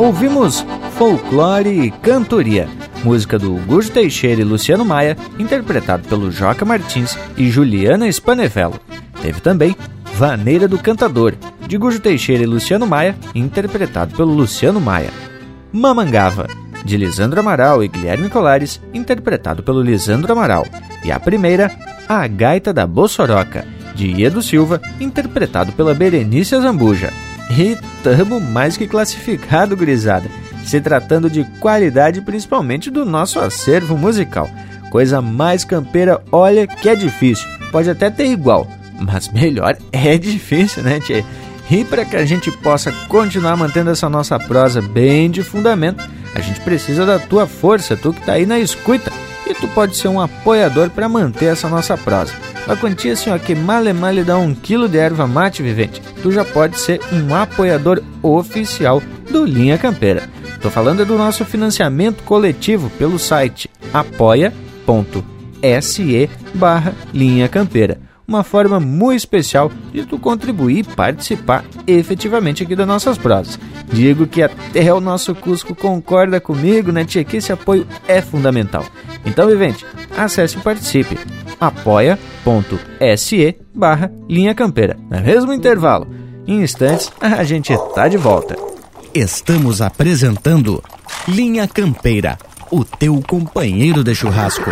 Ouvimos Folclore e Cantoria, música do Gujo Teixeira e Luciano Maia, interpretado pelo Joca Martins e Juliana Spanevello. Teve também Vaneira do Cantador, de Gujo Teixeira e Luciano Maia, interpretado pelo Luciano Maia. Mamangava, de Lisandro Amaral e Guilherme Colares, interpretado pelo Lisandro Amaral. E a primeira, A Gaita da Bossoroca, de Iedo Silva, interpretado pela Berenice Zambuja. E tamo mais que classificado, gurizada, se tratando de qualidade principalmente do nosso acervo musical. Coisa mais campeira, olha que é difícil. Pode até ter igual, mas melhor é difícil, né, tchê? E para que a gente possa continuar mantendo essa nossa prosa bem de fundamento, a gente precisa da tua força, tu que tá aí na escuta. E tu pode ser um apoiador para manter essa nossa prosa. A quantia assim, ó, que male male dá um quilo de erva mate vivente, tu já pode ser um apoiador oficial do Linha Campeira. Tô falando do nosso financiamento coletivo pelo site apoia.se barra Linha Campeira uma forma muito especial de tu contribuir e participar efetivamente aqui das nossas prosas. Digo que até o nosso Cusco concorda comigo, né, tia, que esse apoio é fundamental. Então, vivente, acesse e participe. apoia.se barra Linha Campeira. No mesmo intervalo, em instantes, a gente tá de volta. Estamos apresentando Linha Campeira, o teu companheiro de churrasco.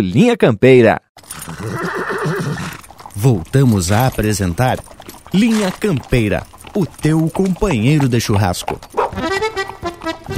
Linha Campeira. Voltamos a apresentar Linha Campeira, o teu companheiro de churrasco.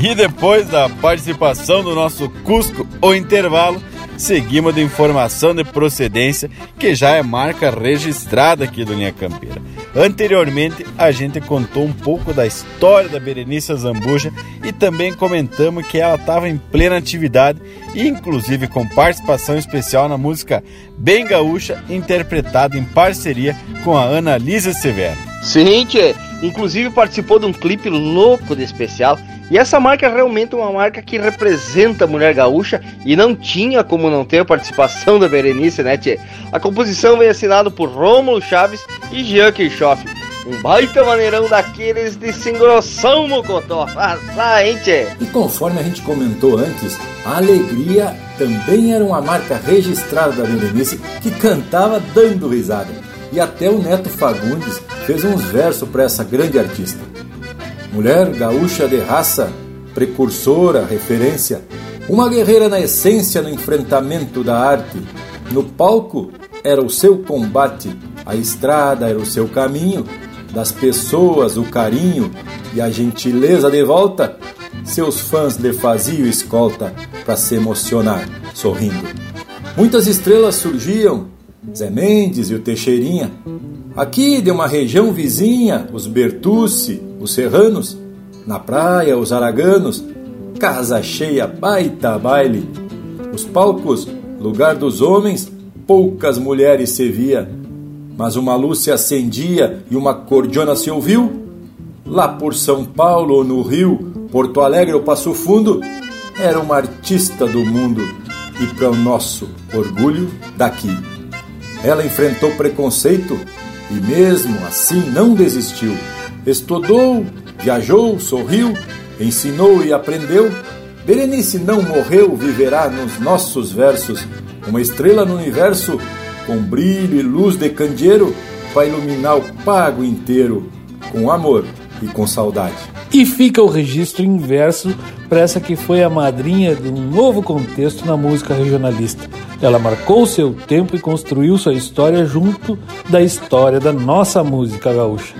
E depois da participação do nosso Cusco, o intervalo, seguimos de informação de procedência, que já é marca registrada aqui do Linha Campeira. Anteriormente, a gente contou um pouco da história da Berenice Zambuja e também comentamos que ela estava em plena atividade, inclusive com participação especial na música Bem Gaúcha, interpretada em parceria com a Ana Lisa Severo. Sim, tchê. Inclusive participou de um clipe louco de especial e essa marca é realmente uma marca que representa a mulher gaúcha e não tinha como não ter a participação da Berenice, né, tchê? A composição vem assinada por Rômulo Chaves e Jean Kirchhoff. Um baita maneirão daqueles de grossão, Mocotó. Ah, hein, tchê? E conforme a gente comentou antes, a Alegria também era uma marca registrada da Berenice que cantava dando risada. E até o Neto Fagundes fez uns versos para essa grande artista. Mulher gaúcha de raça, precursora, referência, uma guerreira na essência no enfrentamento da arte. No palco era o seu combate, a estrada era o seu caminho, das pessoas o carinho e a gentileza de volta, seus fãs lhe faziam escolta para se emocionar, sorrindo. Muitas estrelas surgiam, Zé Mendes e o Teixeirinha. Aqui de uma região vizinha, os Bertucci, os Serranos. Na praia, os Araganos. Casa cheia, baita baile. Os palcos, lugar dos homens, poucas mulheres se via. Mas uma luz se acendia e uma cordiona se ouviu. Lá por São Paulo ou no Rio, Porto Alegre ou Passo Fundo, era uma artista do mundo e para o nosso orgulho daqui. Ela enfrentou preconceito e mesmo assim não desistiu. Estudou, viajou, sorriu, ensinou e aprendeu. Berenice não morreu, viverá nos nossos versos, uma estrela no universo, com brilho e luz de candeeiro, para iluminar o pago inteiro, com amor e com saudade. E fica o registro inverso para essa que foi a madrinha de um novo contexto na música regionalista. Ela marcou seu tempo e construiu sua história junto da história da nossa música gaúcha.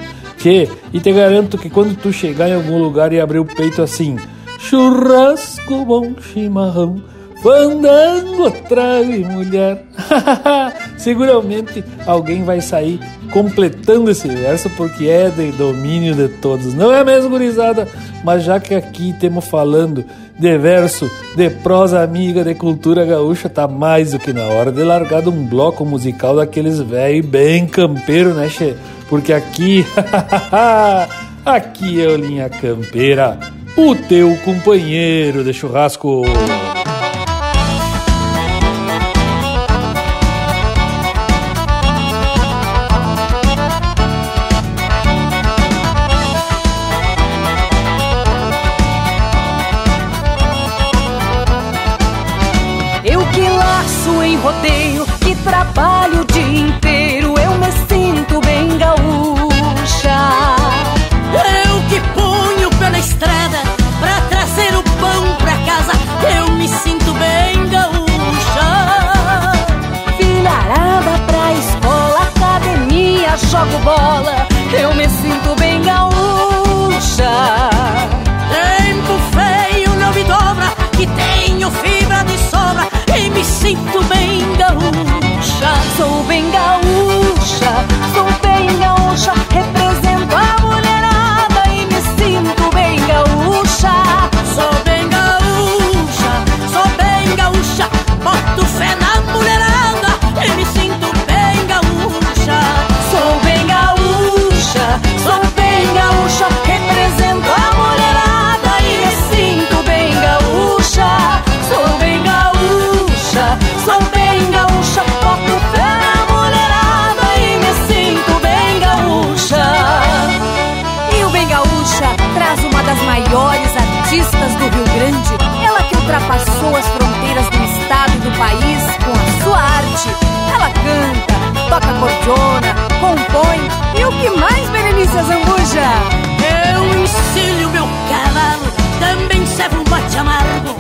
E te garanto que quando tu chegar em algum lugar e abrir o peito assim, churrasco, bom chimarrão, fandango, trago e mulher, seguramente alguém vai sair completando esse verso porque é de domínio de todos. Não é mesmo, gurizada? Mas já que aqui temos falando de verso, de prosa amiga, de cultura gaúcha, tá mais do que na hora de largar de um bloco musical daqueles velho bem campeiro, né, che? Porque aqui, aqui é o Linha Campeira, o teu companheiro de churrasco. Berenice Zambuja? Eu encilho meu cavalo, também serve um mate amargo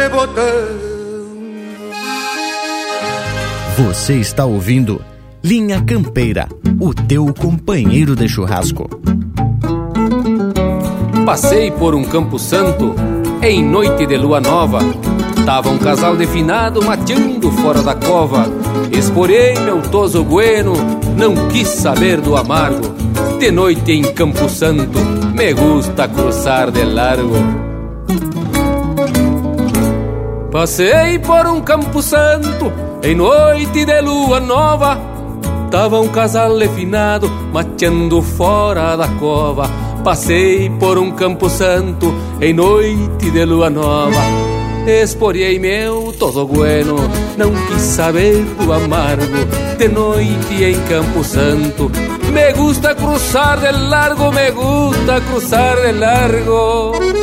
de botão. Você está ouvindo Linha Campeira, o teu companheiro de churrasco. Passei por um campo santo em noite de lua nova. Tava um casal definado mateando fora da cova. Esporei meu toso bueno, não quis saber do amargo. De noite em Campo Santo, me gusta cruzar de largo. Passei por um campo santo em noite de lua nova. Tava um casal refinado mateando fora da cova. Passei por um campo santo em noite de lua nova. Esporiei meu todo bueno, não quis saber do amargo. De noite em Campo Santo, me gusta cruzar de largo, me gusta cruzar de largo.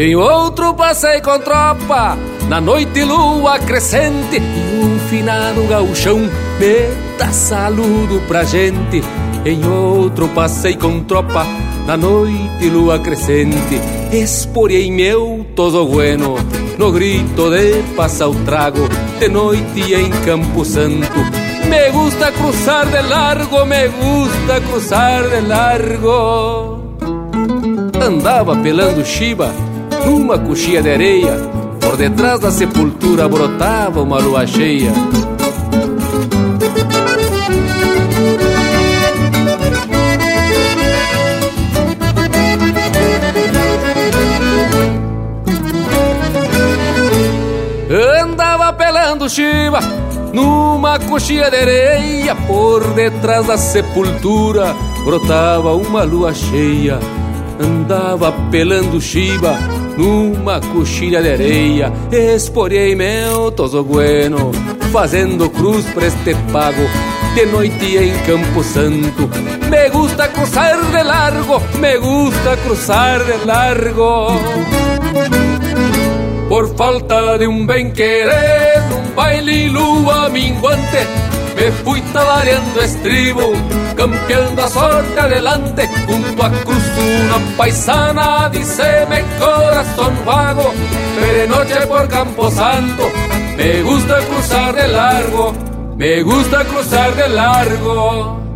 Em outro passei com tropa, na noite lua crescente, e um finado gauchão me dá saludo pra gente. Em outro passei com tropa, na noite lua crescente, esporei meu todo bueno, no grito de passar o trago, de noite em Campo Santo. Me gusta cruzar de largo, me gusta cruzar de largo. Andava pelando chiba numa coxinha de areia, por detrás da sepultura brotava uma lua cheia. Andava pelando chiva numa coxinha de areia, por detrás da sepultura brotava uma lua cheia. Andava pelando chiva numa coxilha de areia, esporei meu toso bueno, fazendo cruz pra este pago, de noite em Campo Santo. Me gusta cruzar de largo, me gusta cruzar de largo. Por falta de un bem querer, un baile lua minguante, me fui talareando estribo, campeando a sorte adelante, junto a cruz una paisana, díceme corazón vago, pero noche por Campo Santo, me gusta cruzar de largo, me gusta cruzar de largo.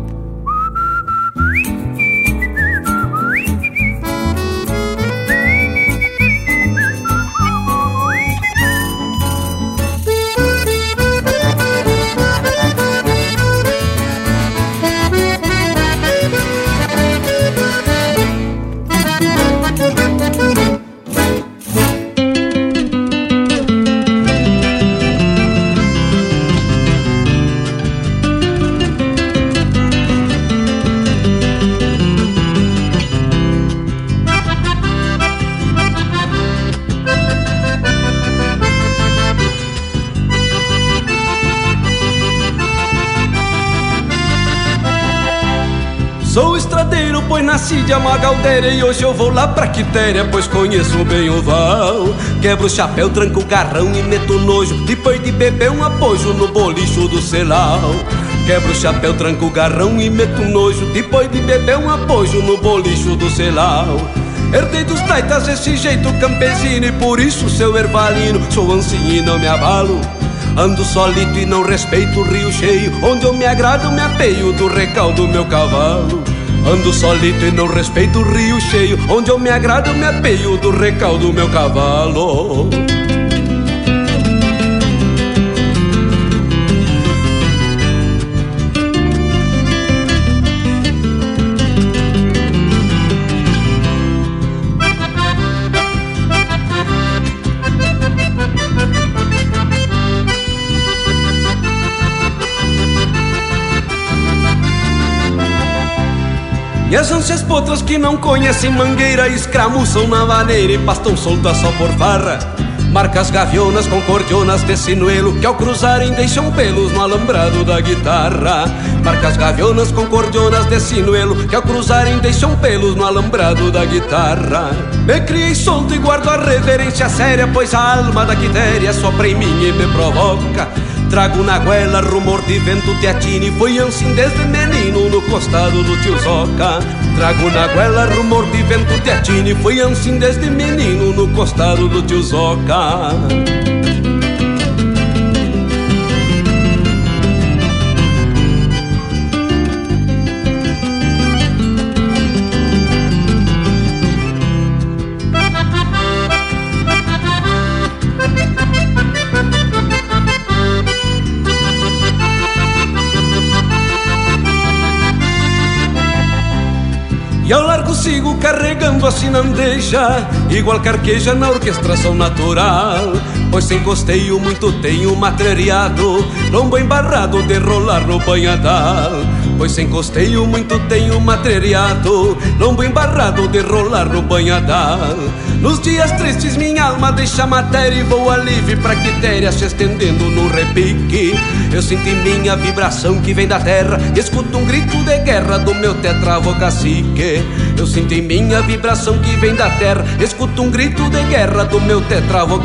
Nasci de Amagaldeira e hoje eu vou lá pra Quitéria, pois conheço bem o val. Quebro o chapéu, tranco o garrão e meto nojo, depois de beber um apoio no bolicho do celau. Quebro o chapéu, tranco o garrão e meto nojo, depois de beber um apoio no bolicho do celau. Herdei dos taitas esse jeito campesino e por isso, seu ervalino, sou ancinho e não me abalo. Ando solito e não respeito o rio cheio, onde eu me agrado, me apeio do recaldo meu cavalo. Ando solito e não respeito o rio cheio. Onde eu me agrado, me apeio do recaldo do meu cavalo E as ânsias potras que não conhecem mangueira Escramuçam na vaneira e pastam soltas só por farra. Marcas gavionas com cordionas de sinuelo Que ao cruzarem deixam pelos no alambrado da guitarra. Marcas gavionas com cordionas de sinuelo Que ao cruzarem deixam pelos no alambrado da guitarra. Me criei solto e guardo a reverência séria Pois a alma da quitéria sopra em mim e me provoca. Trago na goela rumor de vento teatine Foi assim desde menino no costado do tio Zoca. Trago na goela rumor de vento teatine Foi assim desde menino no costado do tio Zoca carregando a sinandeja Igual carqueja na orquestração natural. Pois sem costeio muito tenho matreiriado Lombo embarrado de rolar no banhadal. Pois sem costeio muito tenho matreiriado Lombo embarrado de rolar no banhadal. Nos dias tristes minha alma deixa matéria e voa livre pra quitéria se estendendo no repique. Eu sinto em minha vibração que vem da terra, escuto um grito de guerra do meu tetravo cacique. Eu sinto em minha vibração que vem da terra, escuto um grito de guerra do meu tetravo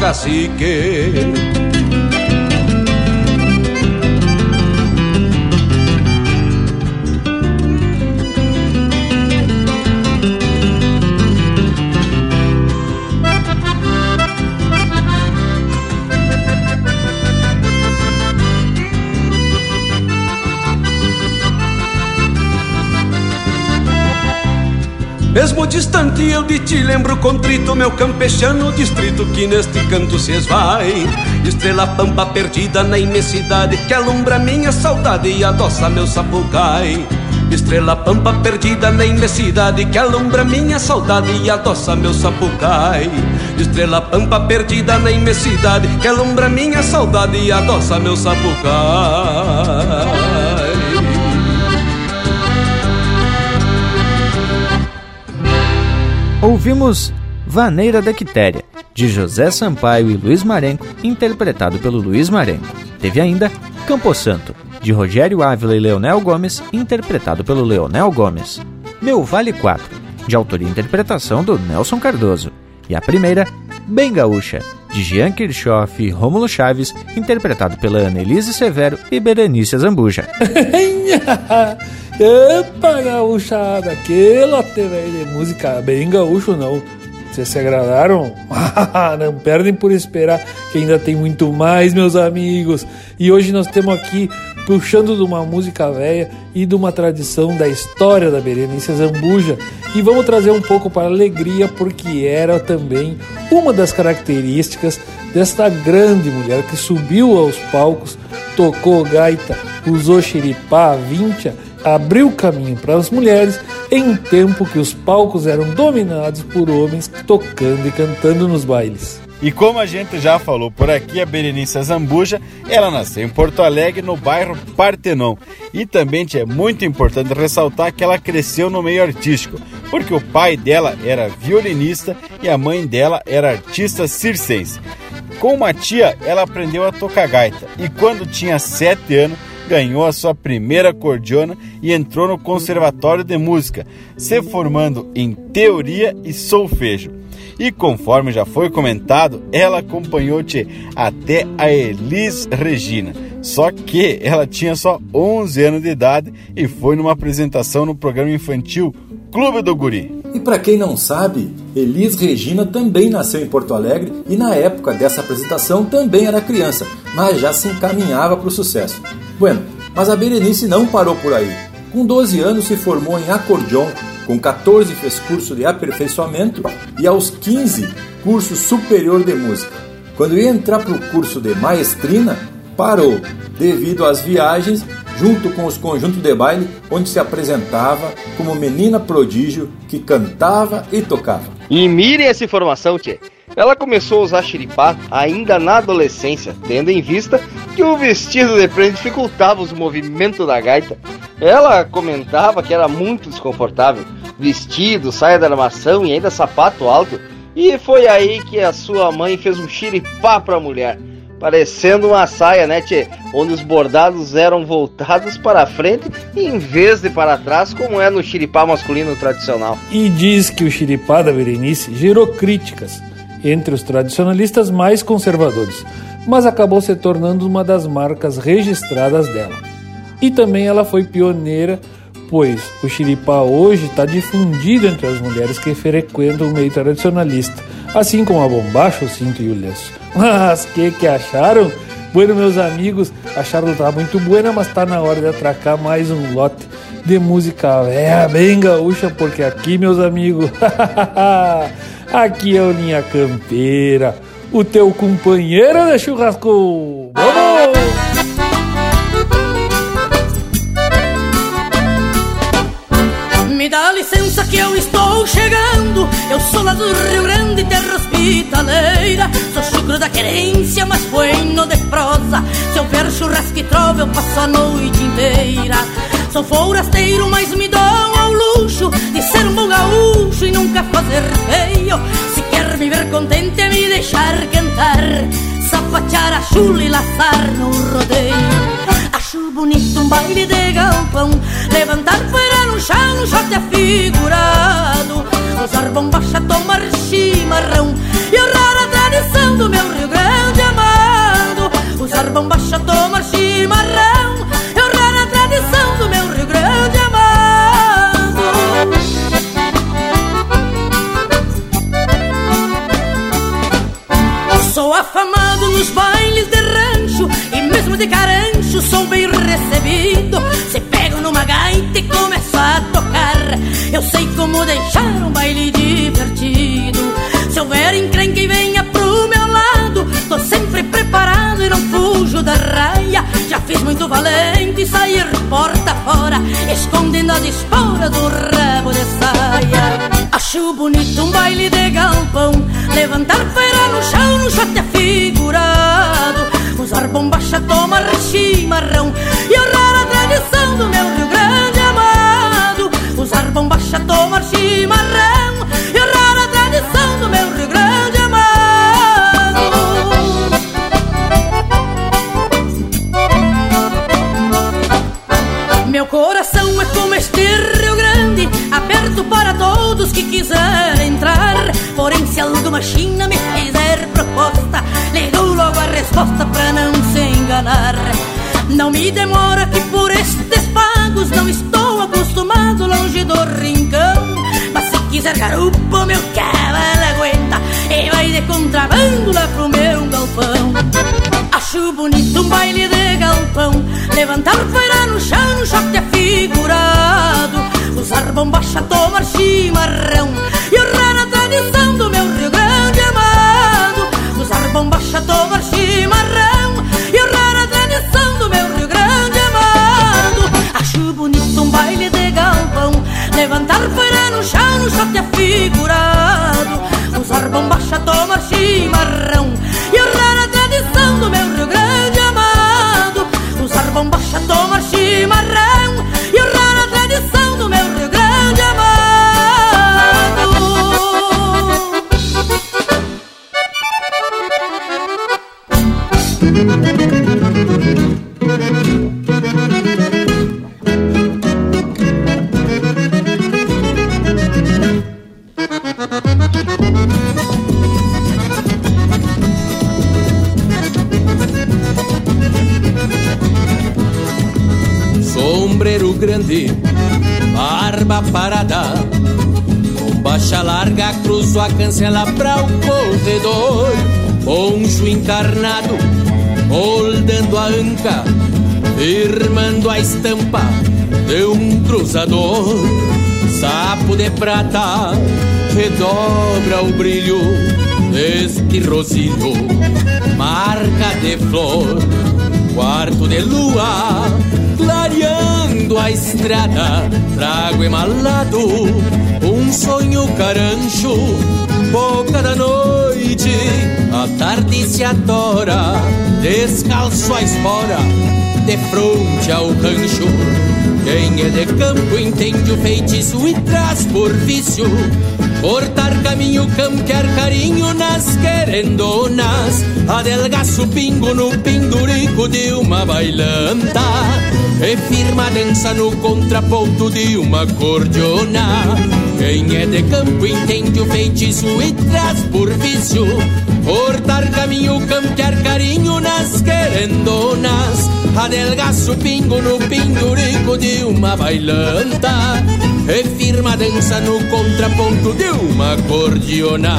Mesmo distante eu de ti lembro contrito Meu campechano distrito que neste canto se esvai. Estrela pampa perdida na imensidade Que alumbra minha saudade e adoça meu sapucai. Estrela pampa perdida na imensidade Que alumbra minha saudade e adoça meu sapucai. Estrela pampa perdida na imensidade Que alumbra minha saudade e adoça meu sapucai Ouvimos Vaneira da Quitéria, de José Sampaio e Luiz Marenco, interpretado pelo Luiz Marenco. Teve ainda Campo Santo, de Rogério Ávila e Leonel Gomes, interpretado pelo Leonel Gomes. Meu Vale 4, de autoria e interpretação do Nelson Cardoso. E a primeira, Bem Gaúcha, de Jean Kirchhoff e Rômulo Chaves, interpretado pela Annelise Severo e Berenice Zambuja. Epa, gaúchada, aquela TV de música bem gaúcho não. Vocês se agradaram? não perdem por esperar que ainda tem muito mais, meus amigos. E hoje nós temos aqui puxando de uma música velha e de uma tradição da história da Berenice Zambuja. E vamos trazer um pouco para a alegria, porque era também uma das características desta grande mulher que subiu aos palcos, tocou gaita, usou xiripá, vincha abriu caminho para as mulheres em tempo que os palcos eram dominados por homens tocando e cantando nos bailes. E como a gente já falou por aqui, a Berenice Zambuja, ela nasceu em Porto Alegre, no bairro Partenon. E também é muito importante ressaltar que ela cresceu no meio artístico, porque o pai dela era violinista e a mãe dela era artista circense. Com uma tia, ela aprendeu a tocar gaita e quando tinha sete anos, ganhou a sua primeira cordiona e entrou no Conservatório de Música, se formando em teoria e solfejo. E conforme já foi comentado, ela acompanhou-te até a Elis Regina. Só que ela tinha só 11 anos de idade e foi numa apresentação no programa infantil Clube do Guri. E para quem não sabe, Elis Regina também nasceu em Porto Alegre e na época dessa apresentação também era criança, mas já se encaminhava para o sucesso. Bueno, mas a Berenice não parou por aí. Com 12 anos se formou em acordeon, com 14 fez curso de aperfeiçoamento e aos 15 curso superior de música. Quando ia entrar para o curso de maestrina, parou devido às viagens junto com os conjuntos de baile onde se apresentava como menina prodígio que cantava e tocava. E mirem essa informação, tchê. Ela começou a usar xiripá ainda na adolescência, tendo em vista que o vestido de prenda dificultava os movimentos da gaita. Ela comentava que era muito desconfortável, vestido, saia da armação e ainda sapato alto. E foi aí que a sua mãe fez um xiripá para a mulher, parecendo uma saia, né, tchê? Onde os bordados eram voltados para frente em vez de para trás, como é no xiripá masculino tradicional. E diz que o xiripá da Berenice gerou críticas entre os tradicionalistas mais conservadores, mas acabou se tornando uma das marcas registradas dela. E também ela foi pioneira, pois o xiripá hoje está difundido entre as mulheres que frequentam o meio tradicionalista, assim como a bombacha, o cinto e o lenço. Mas que que acharam? Bueno, meus amigos, acharam tá muito buena, mas tá na hora de atracar mais um lote de música é bem gaúcha, porque aqui, meus amigos, Aqui é o Linha Campeira, o teu companheiro de churrasco. Vamos! Me dá licença que eu estou chegando. Eu sou lá do Rio Grande, terra hospitaleira. Da querência, mas bueno de prosa. Se eu ver churrasco e trova, eu passo a noite inteira. Sou forasteiro, mas me dou ao luxo de ser um bom gaúcho e nunca fazer feio. Se quer me ver deixar cantar, sapatear a chula e laçar no rodeio. Acho bonito um baile de galpão, levantar poeira no chão, no short afigurado, usar bombacha, tomar chimarrão e honrar do meu Rio Grande amado. Usar bombacha, tomar chimarrão e honrar a tradição do meu Rio Grande amado. Sou afamado nos bailes de rancho e mesmo de carancho sou bem recebido. Se pego numa gaita e começo a tocar, eu sei como deixar um baile divertido. Fujo da raia. Já fiz muito valente sair porta fora, escondendo as esporas do rabo de saia. Acho bonito um baile de galpão, levantar feira no chão, no shot afigurado, usar bombacha, tomar chimarrão e honrar a tradição do meu Rio Grande amado. Usar bombacha, tomar chimarrão que quiserem entrar. Porém, se alguma china me fizer proposta, lhe dou logo a resposta pra não se enganar. Não me demora que por estes pagos não estou acostumado longe do rincão. Mas se quiser garupa, meu cavalo aguenta e vai de contrabando lá pro meu galpão. Acho bonito um baile de galpão Levantar feira no chão, short afigurado Usar bombacha, tomar chimarrão. E honrar a tradição do meu Rio Grande amado. Usar bombacha, tomar chimarrão. E honrar a tradição do meu Rio Grande amado. Acho bonito um baile de galpão. Levantar feira no chão, no short afigurado. Usar bombacha, tomar parada. Bombacha larga, cruzo a cancela pra o corredor. Poncho encarnado, moldando a anca Firmando a estampa de um cruzador. Sapo de prata, redobra o brilho deste rosilho. Marca de flor, quarto de lua clareando a estrada, trago emalado um sonho carancho, boca da noite, a tarde se adora, descalço a espora, de fronte ao rancho. Quem é de campo entende o feitiço e traz por vício Cortar caminho, campear carinho nas querendonas Adelgaço pingo no pendurico de uma bailanta E firma dança no contraponto de uma cordiona Quem é de campo entende o feitiço e traz por vício. Cortar caminho, campear carinho nas querendonas. Adelgaço pingo no pendurico de uma bailanta. E firma dança no contraponto de uma cordiona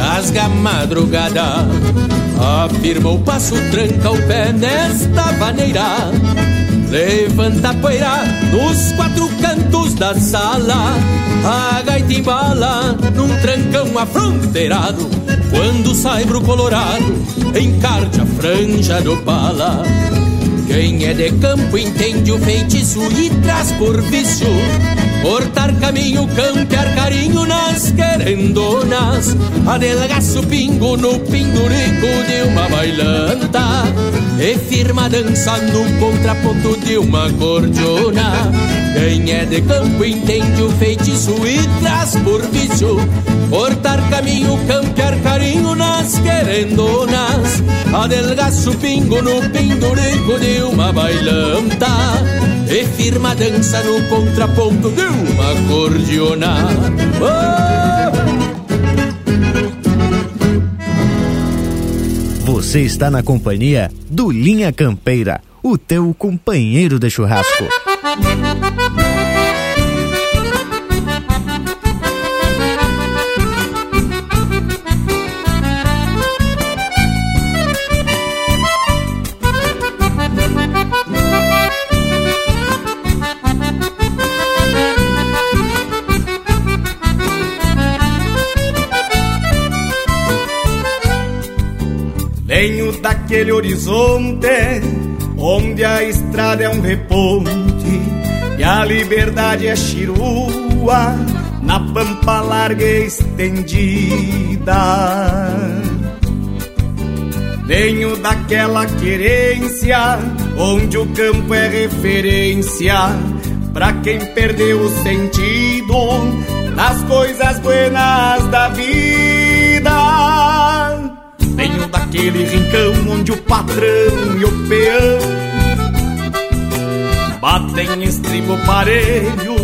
rasga a madrugada. Afirma o passo, tranca o pé nesta maneira. Levanta a poeira nos quatro cantos da sala. A gaita embala num trancão afronteirado. Quando sai pro colorado, encarte a franja do pala. Quem é de campo entende o feitiço e traz por vício Cortar caminho, campear carinho nas querendonas. Adelgaço pingo no pindurico de uma bailanta. E firma dança no contraponto de uma cordiona Quem é de campo entende o feitiço e traz por vício. Cortar caminho, campear carinho nas querendonas. Adelgaço pingo no pindurico de uma bailanta. E firma dança no contraponto de uma cordiona Você está na companhia do Linha Campeira, o teu companheiro de churrasco. Venho daquele horizonte onde a estrada é um reponte e a liberdade é chirua na pampa larga e estendida. Venho daquela querência onde o campo é referência pra quem perdeu o sentido das coisas buenas da vida. Venho daquele rincão onde o patrão e o peão batem estribo parelho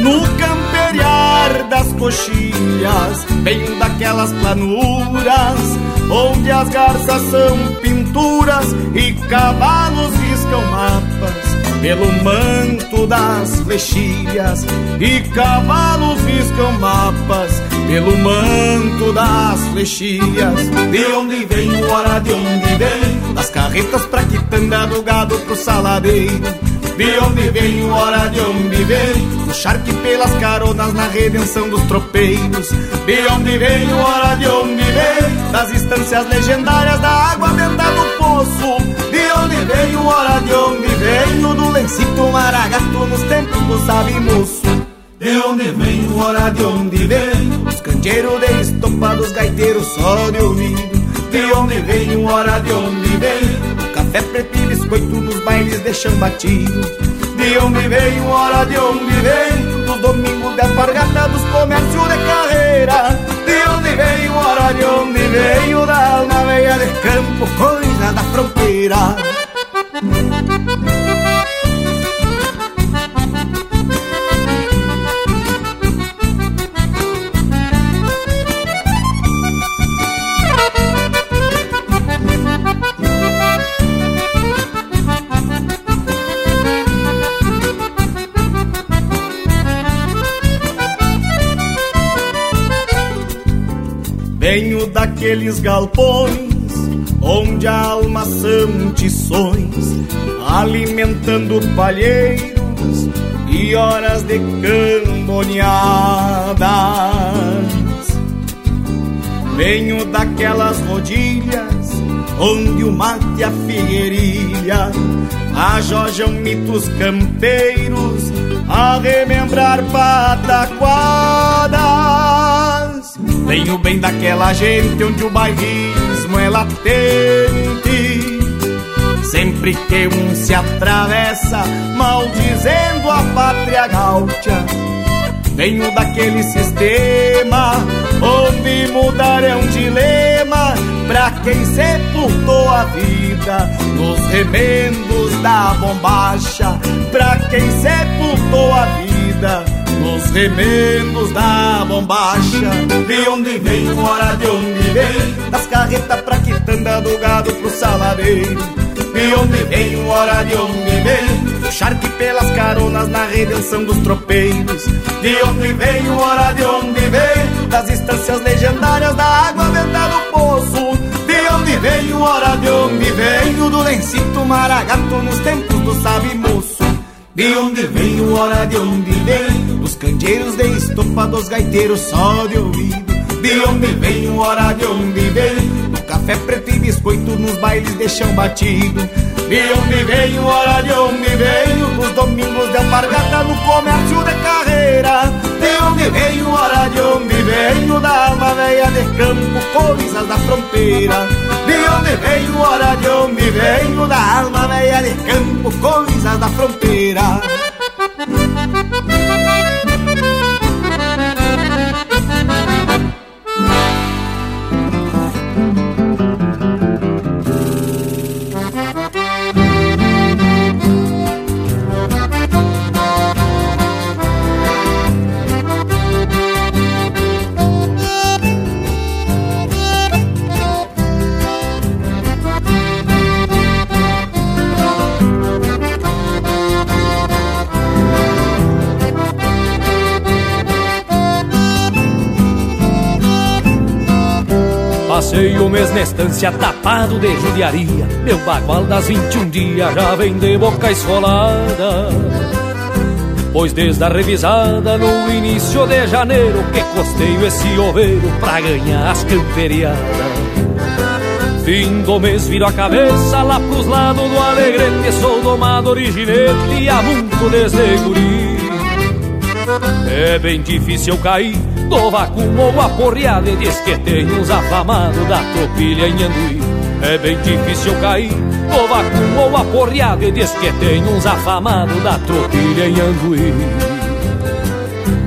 no camperiar das coxilhas. Venho daquelas planuras onde as garças são pinturas e cavalos riscam mapas pelo manto das flechilhas e cavalos riscam mapas pelo manto das flechilhas. De onde vem, hora de onde vem? Das carretas pra quitanda do gado pro saladeiro. De onde vem, hora de onde vem? Do charque pelas caronas na redenção dos tropeiros. De onde vem, hora de onde vem? Das estâncias legendárias da água benta do poço. De onde vem, hora de onde vem? Do lencito maragato nos tempos do sabe moço. De onde vem, hora de onde vem? Os candeeiros de estopa dos gaiteiros só de ouvido. De onde vem, hora de onde vem? Café preto e biscoito nos bailes de batido. De onde vem, hora de onde vem? Dos domingos de alpargata dos comércios de carreira. De onde vem, hora de onde veio? Da alma veia de campo, coisa da fronteira. Venho daqueles galpões onde a alma são tições, alimentando palheiros e horas de camboneadas. Venho daquelas rodilhas onde o mate e a figueirilha ajojam mitos campeiros a remembrar pataquadas. Venho bem daquela gente onde o bairrismo é latente. Sempre que um se atravessa, maldizendo a pátria gaúcha. Venho daquele sistema onde mudar é um dilema pra quem sepultou a vida nos remendos da bombacha. Pra quem sepultou a vida nos remendos da bombacha. De onde vem, hora de onde vem? Das carretas pra quitanda do gado pro saladeiro. De onde vem, hora de onde vem? charque pelas caronas na redenção dos tropeiros. De onde veio, ora de onde veio, das estâncias legendárias da água venda do poço. De onde veio, ora de onde veio, do lencito maragato nos tempos do sabe moço. De onde veio, ora de onde veio, dos candeeiros de estopa dos gaiteiros só de ouvido. De onde veio, ora de onde veio, do café preto e biscoito nos bailes de chão batido. De onde veio, ora de onde veio, dos domingos de alpargata no comércio de carreira. De onde veio, ora de onde veio, da alma velha de campo, coisas da fronteira. De onde veio, ora de onde veio, da alma velha de campo, coisas da fronteira. Estância tapado de judiaria Meu bagual das 21 dias já vem de boca esfolada. Pois desde a revisada no início de janeiro Que costeio esse oveiro pra ganhar as camperiadas. Fim do mês viro a cabeça lá pros lados do Alegrete Sou domado de ginete e há muito desde guri É bem difícil cair. Do vacuum ou aporreado E diz que tem uns afamados da tropilha em Anduí. É bem difícil cair. Do vacuum ou aporreado E diz que tem uns afamados da tropilha em Anduí.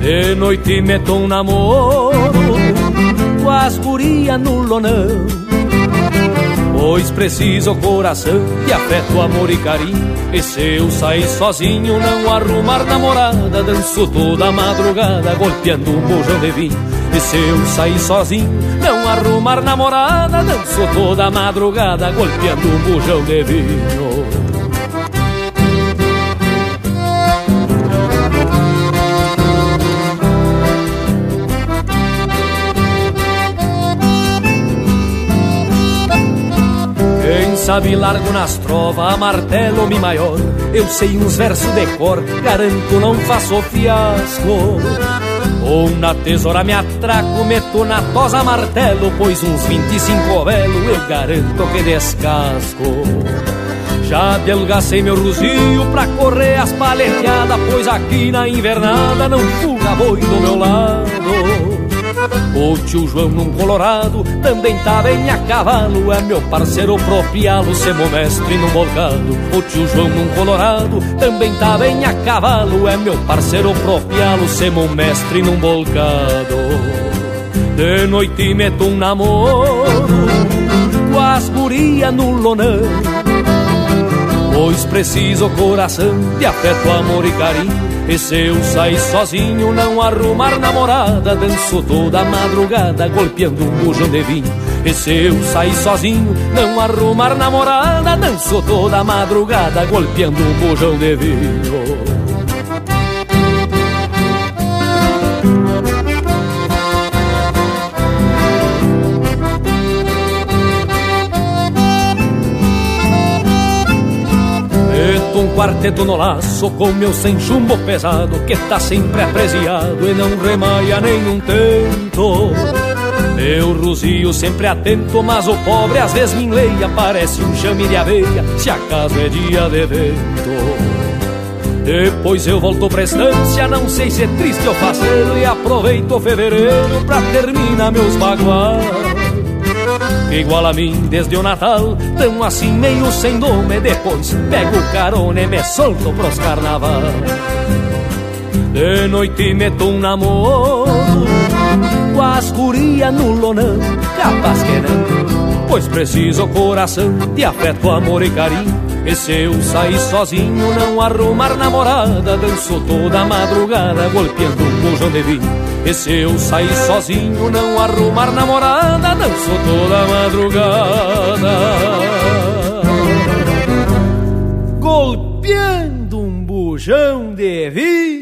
De noite meto um namoro Com as gurias no lonão Pois preciso coração de afeto, amor e carinho. E se eu sair sozinho não arrumar namorada. Danço toda madrugada golpeando um bujão de vinho. E se eu sair sozinho não arrumar namorada. Danço toda madrugada golpeando um bujão de vinho sabe largo nas trovas, a martelo mi maior. Eu sei uns versos de cor, garanto não faço fiasco. Ou na tesoura me atraco, meto na tosa martelo, pois uns 25 velo eu garanto que descasco. Já delgacei meu ruzio pra correr as paleteadas, pois aqui na invernada não fuga boi do meu lado. O tio João num colorado também tá bem a cavalo É meu parceiro propialo, semo mestre num bolcado O tio João num colorado também tá bem a cavalo É meu parceiro propialo, semo mestre num bolcado De noite meto um namoro Com as gurias no lonão. Pois preciso coração de afeto, amor e carinho e se eu sair sozinho, não arrumar namorada, danço toda madrugada, golpeando um bujão de vinho. E se eu sair sozinho, não arrumar namorada, danço toda madrugada, golpeando um bujão de vinho. Quarteto no laço com meu sem chumbo pesado que tá sempre apreciado e não remaia nenhum tento. Meu ruzio sempre atento, mas o pobre às vezes me enleia, parece um chame de aveia, se acaso é dia de vento. Depois eu volto pra estância, não sei se é triste ou faceiro, e aproveito fevereiro pra terminar meus baguais igual a mim desde o Natal Tão assim meio sem nome Depois pego carona e me solto pros carnaval. De noite meto um namoro Com as gurias no lonão Capaz que não. Pois preciso coração de afeto, amor e carinho e se eu sair sozinho, não arrumar namorada, danço toda madrugada, golpeando um bujão de vinho. E se eu sair sozinho, não arrumar namorada, danço toda madrugada. Golpeando um bujão de vinho.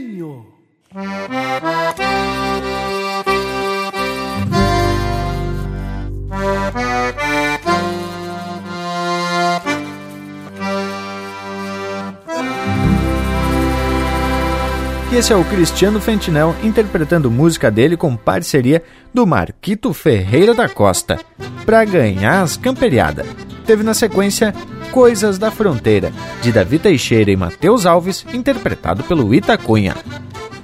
Esse é o Cristiano Fentinel interpretando música dele com parceria do Marquito Ferreira da Costa, para ganhar as camperiadas. Teve na sequência Coisas da Fronteira, de Davi Teixeira e Matheus Alves, interpretado pelo Itacunha.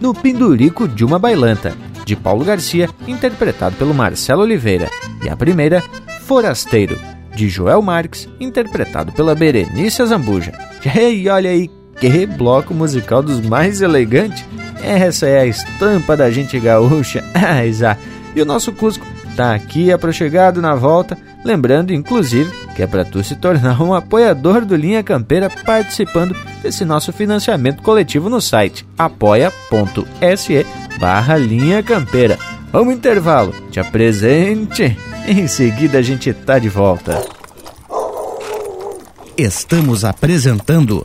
No Pindurico de uma Bailanta, de Paulo Garcia, interpretado pelo Marcelo Oliveira. E a primeira, Forasteiro, de Joel Marques, interpretado pela Berenice Zambuja. E olha aí que bloco musical dos mais elegantes. Essa é a estampa da gente gaúcha. Ah, e o nosso Cusco tá aqui aproximado na volta, lembrando inclusive que é para tu se tornar um apoiador do Linha Campeira participando desse nosso financiamento coletivo no site apoia.se barra Linha Campeira. Vamos intervalo, te apresente, em seguida a gente tá de volta. Estamos apresentando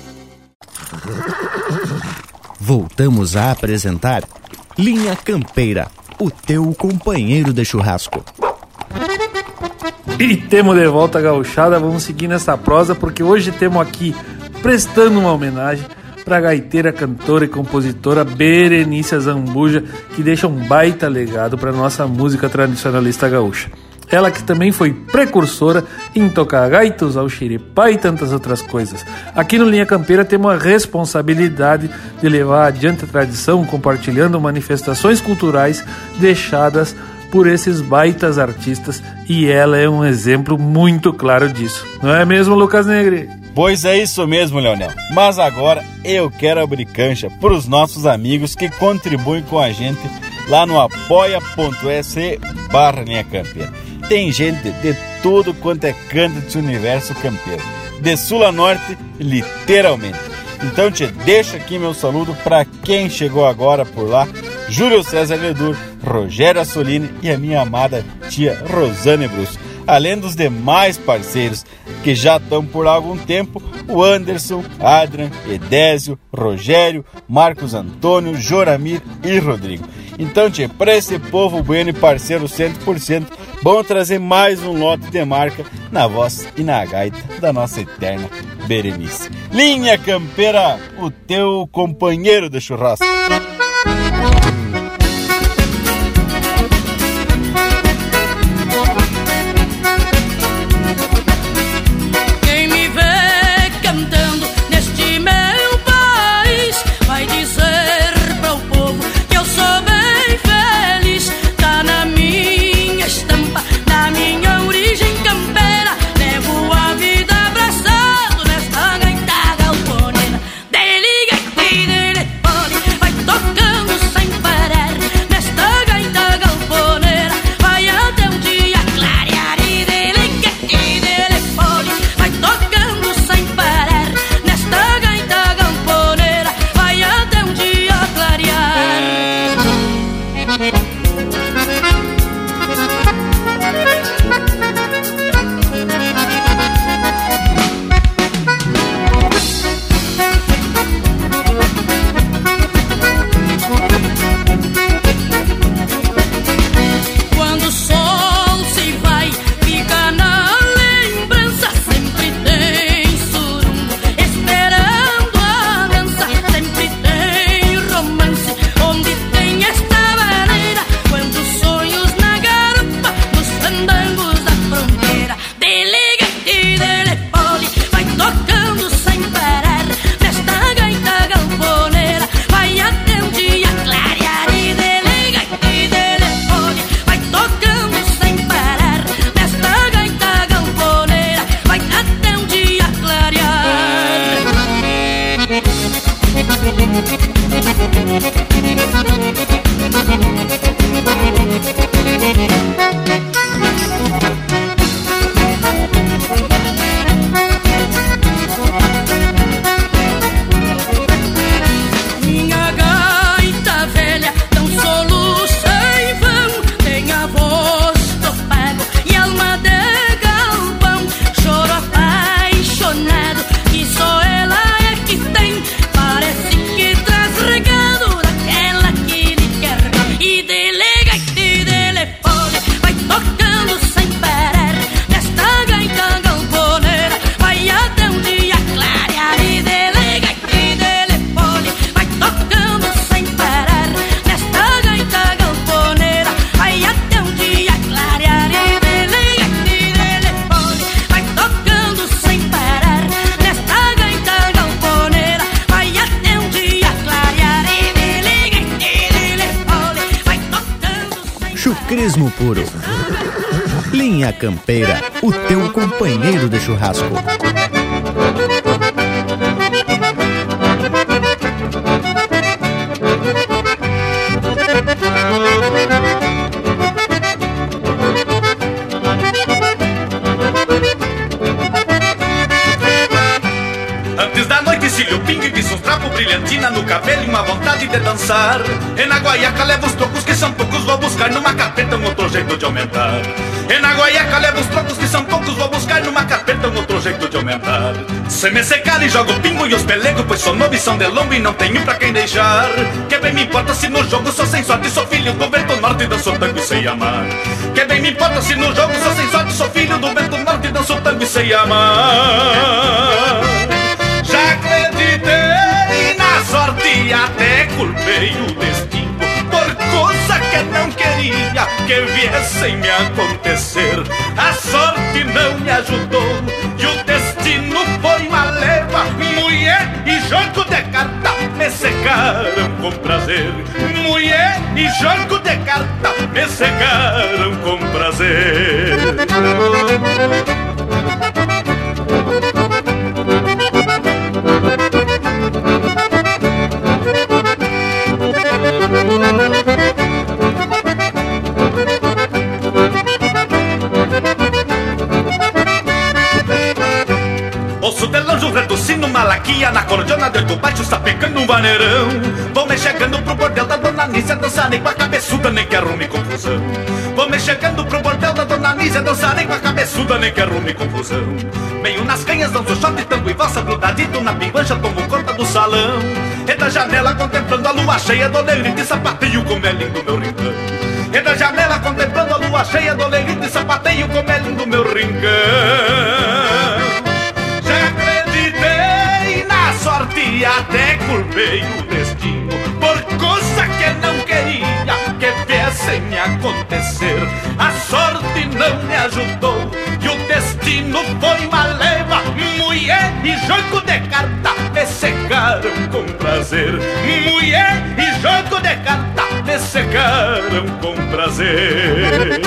Voltamos a apresentar Linha Campeira, o teu companheiro de churrasco. E temos de volta a gauchada, vamos seguir nessa prosa porque hoje temos aqui prestando uma homenagem para a gaiteira, cantora e compositora Berenice Zambuja, que deixa um baita legado para nossa música tradicionalista gaúcha. Ela que também foi precursora em tocar o xiripá e tantas outras coisas. Aqui no Linha Campeira temos a responsabilidade de levar adiante a tradição, compartilhando manifestações culturais deixadas por esses baitas artistas e ela é um exemplo muito claro disso. Não é mesmo, Lucas Negre? Pois é isso mesmo, Leonel. Mas agora eu quero abrir cancha para os nossos amigos que contribuem com a gente lá no apoia.se barra linha campeira tem gente de tudo quanto é canto desse universo campeiro, de sul a norte, literalmente. Então te deixo aqui meu saludo para quem chegou agora por lá, Júlio César Ledur, Rogério Assolini e a minha amada tia Rosane Brus. Além dos demais parceiros que já estão por algum tempo, o Anderson, Adrian, Edésio, Rogério, Marcos Antônio, Joramir e Rodrigo. Então, tia, para esse povo bueno e parceiro 100%, vamos trazer mais um lote de marca na voz e na gaita da nossa eterna Berenice. Linha Campeira, o teu companheiro de churrasco. Cabelo e uma vontade de dançar. E na guaiaca levo os trocos que são poucos, vou buscar numa carpeta um outro jeito de aumentar. E na guaiaca levo os trocos que são poucos, vou buscar numa carpeta um outro jeito de aumentar. Se me secar e jogo pingo e os pelego, pois sou novo e são de lombo e não tenho pra quem deixar. Que bem me importa se no jogo sou sem sorte, sou filho do vento norte e danço tango e sei amar. Que bem me importa se no jogo sou sem sorte, sou filho do vento norte e danço tango e sei amar. Já acreditei na sorte e até culpei o destino Por coisa que não queria que viessem me acontecer. A sorte não me ajudou e o destino foi uma leva. Mulher e jogo de carta me secaram com prazer. Mulher e jogo de carta me secaram com prazer Ouço de o malaquia Na cordiona de oito baixo está pegando um vaneirão. Vou me chegando pro bordel da dona Nícia Dançar nem com a cabeçuda nem que arrume confusão. Vou me chegando pro bordel da dona Nícia Dançar nem com a cabeçuda nem que arrume confusão. Meio nas canhas danço shot, tango e valsa Grudadito na pinguancha tomo conta do salão E da janela contemplando a lua cheia Do negrito e sapateio como é lindo meu rincão. E da janela contemplando a lua cheia Do negrito e sapateio como é lindo meu rincão. Já acreditei na sorte e até culpei o destino Por coisa que não queria que viessem acontecer. A sorte não me ajudou e o destino foi uma leva Mulher e jogo de carta me secaram com prazer. Mulher e jogo de carta me secaram com prazer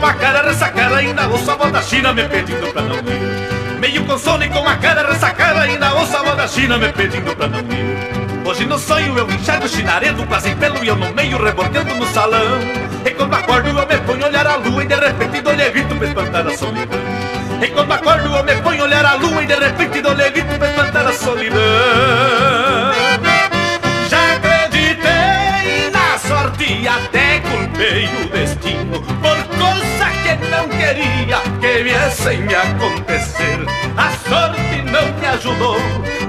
com e a cara ressacada Ainda ouço a voz da China me pedindo pra não ir. Meio com sono e com a cara ressacada Ainda ouço a voz da China me pedindo pra não ir. Hoje no sonho eu enxergo chinaredo Quase pelo e eu no meio rebordeando no salão. E quando acordo eu me ponho a olhar a lua E de repente dou grito pra espantar a solidão. E quando acordo eu me ponho a olhar a lua E de repente dou grito pra espantar a solidão. Já acreditei na sorte e até culpei o destino não queria que viessem me acontecer. A sorte não me ajudou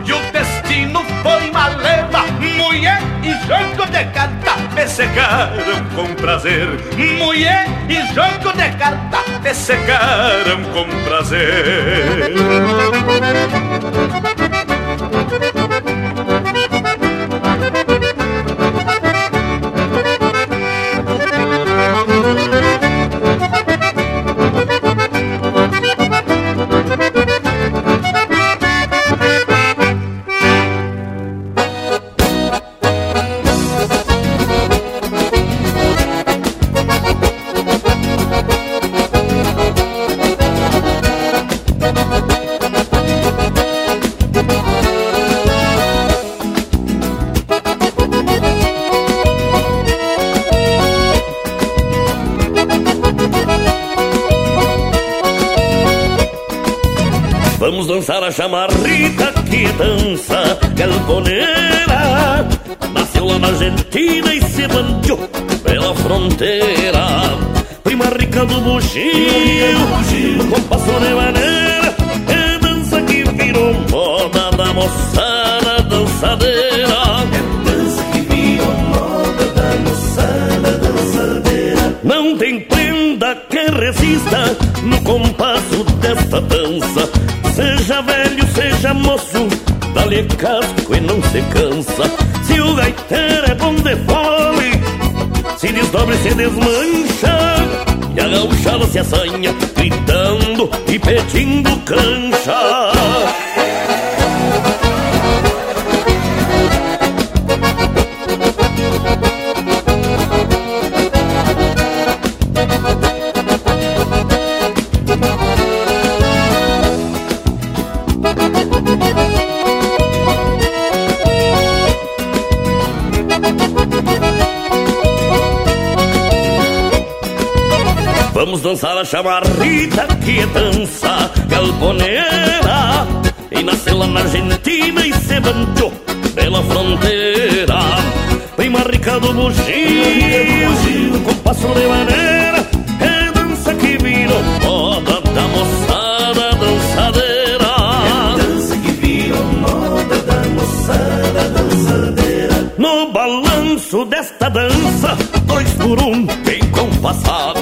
e o destino foi uma leva Mulher e jogo de carta me secaram com prazer. Mulher e jogo de carta me secaram com prazer Vamos casco e não se cansa. Se o gaiteiro é bom de fole, se desdobre e se desmancha. E a gauchada se assanha, gritando e pedindo cancha. Vamos dançar a chamarrita que dança galponeira E nasceu lá na Argentina e se banchou pela fronteira. Prima rica do bugio, com passo de maneira É dança que virou moda da moçada dançadeira. É dança que virou moda da moçada dançadeira. No balanço desta dança, dois por um, bem compassado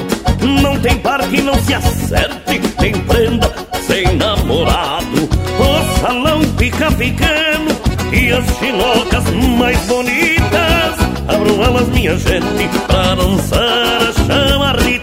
se acerte, tem prenda sem namorado. O salão fica pequeno e as chinocas mais bonitas. Abram elas, minha gente, pra dançar a chamarrita.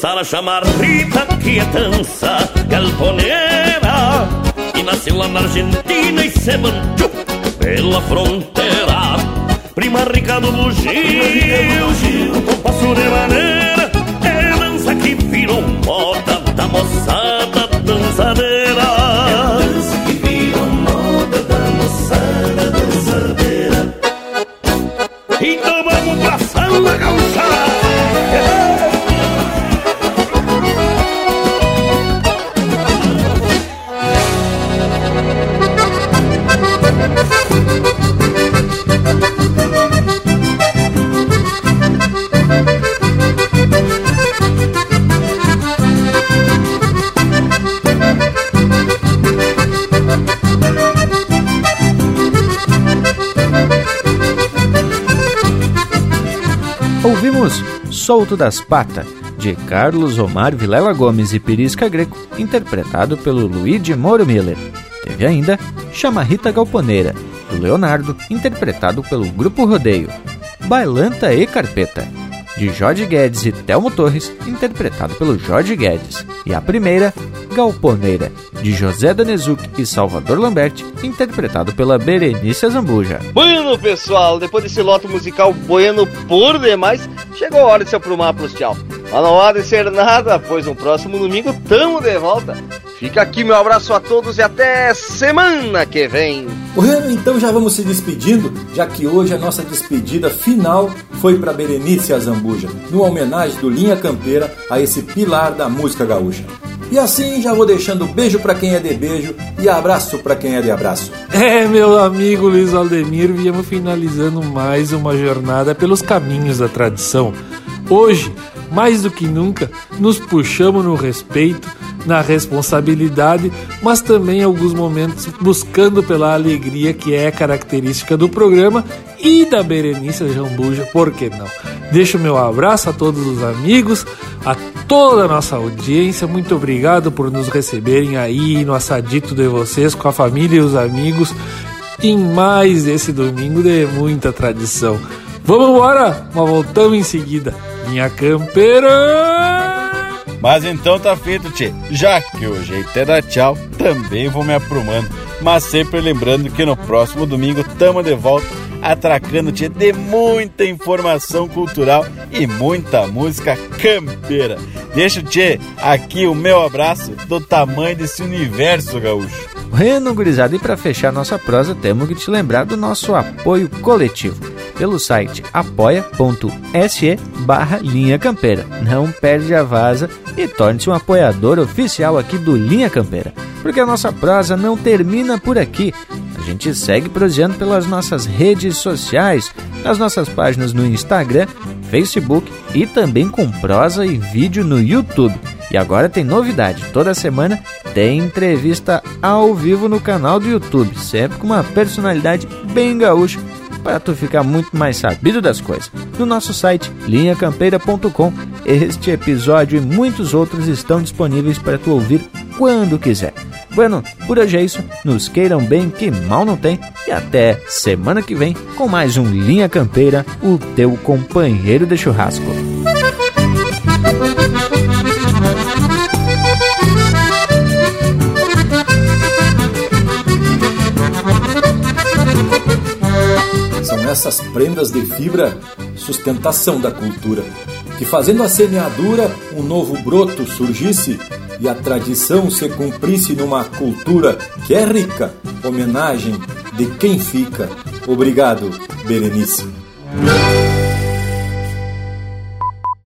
Dançar a chamarrita que é dança galponeira. E nasceu lá na Argentina e se manchou pela fronteira. Prima rica do bugio, com passo de maneira É dança que virou moda da moçada dançadeira Ouvimos Solto das Patas, de Carlos Omar Vilela Gomes e Pirisca Greco, interpretado pelo Luigi Moro Miller. Teve ainda Chamarrita Galponeira, do Leonardo, interpretado pelo Grupo Rodeio. Bailanta e Carpeta, de Jorge Guedes e Telmo Torres, interpretado pelo Jorge Guedes. E a primeira, Galponeira, de José Danezuc e Salvador Lambert, interpretado pela Berenice Zambuja. Bueno, pessoal, depois desse lote musical bueno por demais, chegou a hora de se aprumar pros tchau. Mas não há de ser nada, pois no próximo domingo tamo de volta. Fica aqui meu abraço a todos e até semana que vem. Bueno, então já vamos se despedindo, já que hoje a nossa despedida final foi para Berenice Azambuja, numa homenagem do Linha Campeira a esse pilar da música gaúcha. E assim já vou deixando beijo para quem é de beijo e abraço para quem é de abraço. É, meu amigo Luiz Aldemir, viemos finalizando mais uma jornada pelos caminhos da tradição. Hoje, mais do que nunca, nos puxamos no respeito, na responsabilidade, mas também em alguns momentos buscando pela alegria que é característica do programa e da Berenice Jambuja, por que não? Deixo meu abraço a todos os amigos, a toda a nossa audiência, muito obrigado por nos receberem aí no assadito de vocês, com a família e os amigos, em mais esse domingo de muita tradição. Vamos embora, mas voltamos em seguida. Minha campeira! Mas então tá feito, tchê. Já que o jeito é dar tchau, também vou me aprumando. Mas sempre lembrando que no próximo domingo tamo de volta, atracando tchê de muita informação cultural e muita música campeira. Deixa, tchê, aqui o meu abraço do tamanho desse universo gaúcho. Bueno, gurizada, e para fechar nossa prosa, temos que te lembrar do nosso apoio coletivo pelo site apoia.se barra Linha Campeira. Não perde a vaza e torne-se um apoiador oficial aqui do Linha Campeira. Porque a nossa prosa não termina por aqui. A gente segue proseando pelas nossas redes sociais, nas nossas páginas no Instagram, Facebook e também com prosa e vídeo no YouTube. E agora tem novidade, toda semana tem entrevista ao vivo no canal do YouTube, sempre com uma personalidade bem gaúcha para tu ficar muito mais sabido das coisas. No nosso site linhacampeira.com, este episódio e muitos outros estão disponíveis para tu ouvir quando quiser. Bueno, por hoje é isso. Nos queiram bem, que mal não tem. E até semana que vem com mais um Linha Campeira, o teu companheiro de churrasco. São essas prendas de fibra sustentação da cultura, que fazendo a semeadura um novo broto surgisse e a tradição se cumprisse numa cultura que é rica, homenagem de quem fica. Obrigado, Berenice.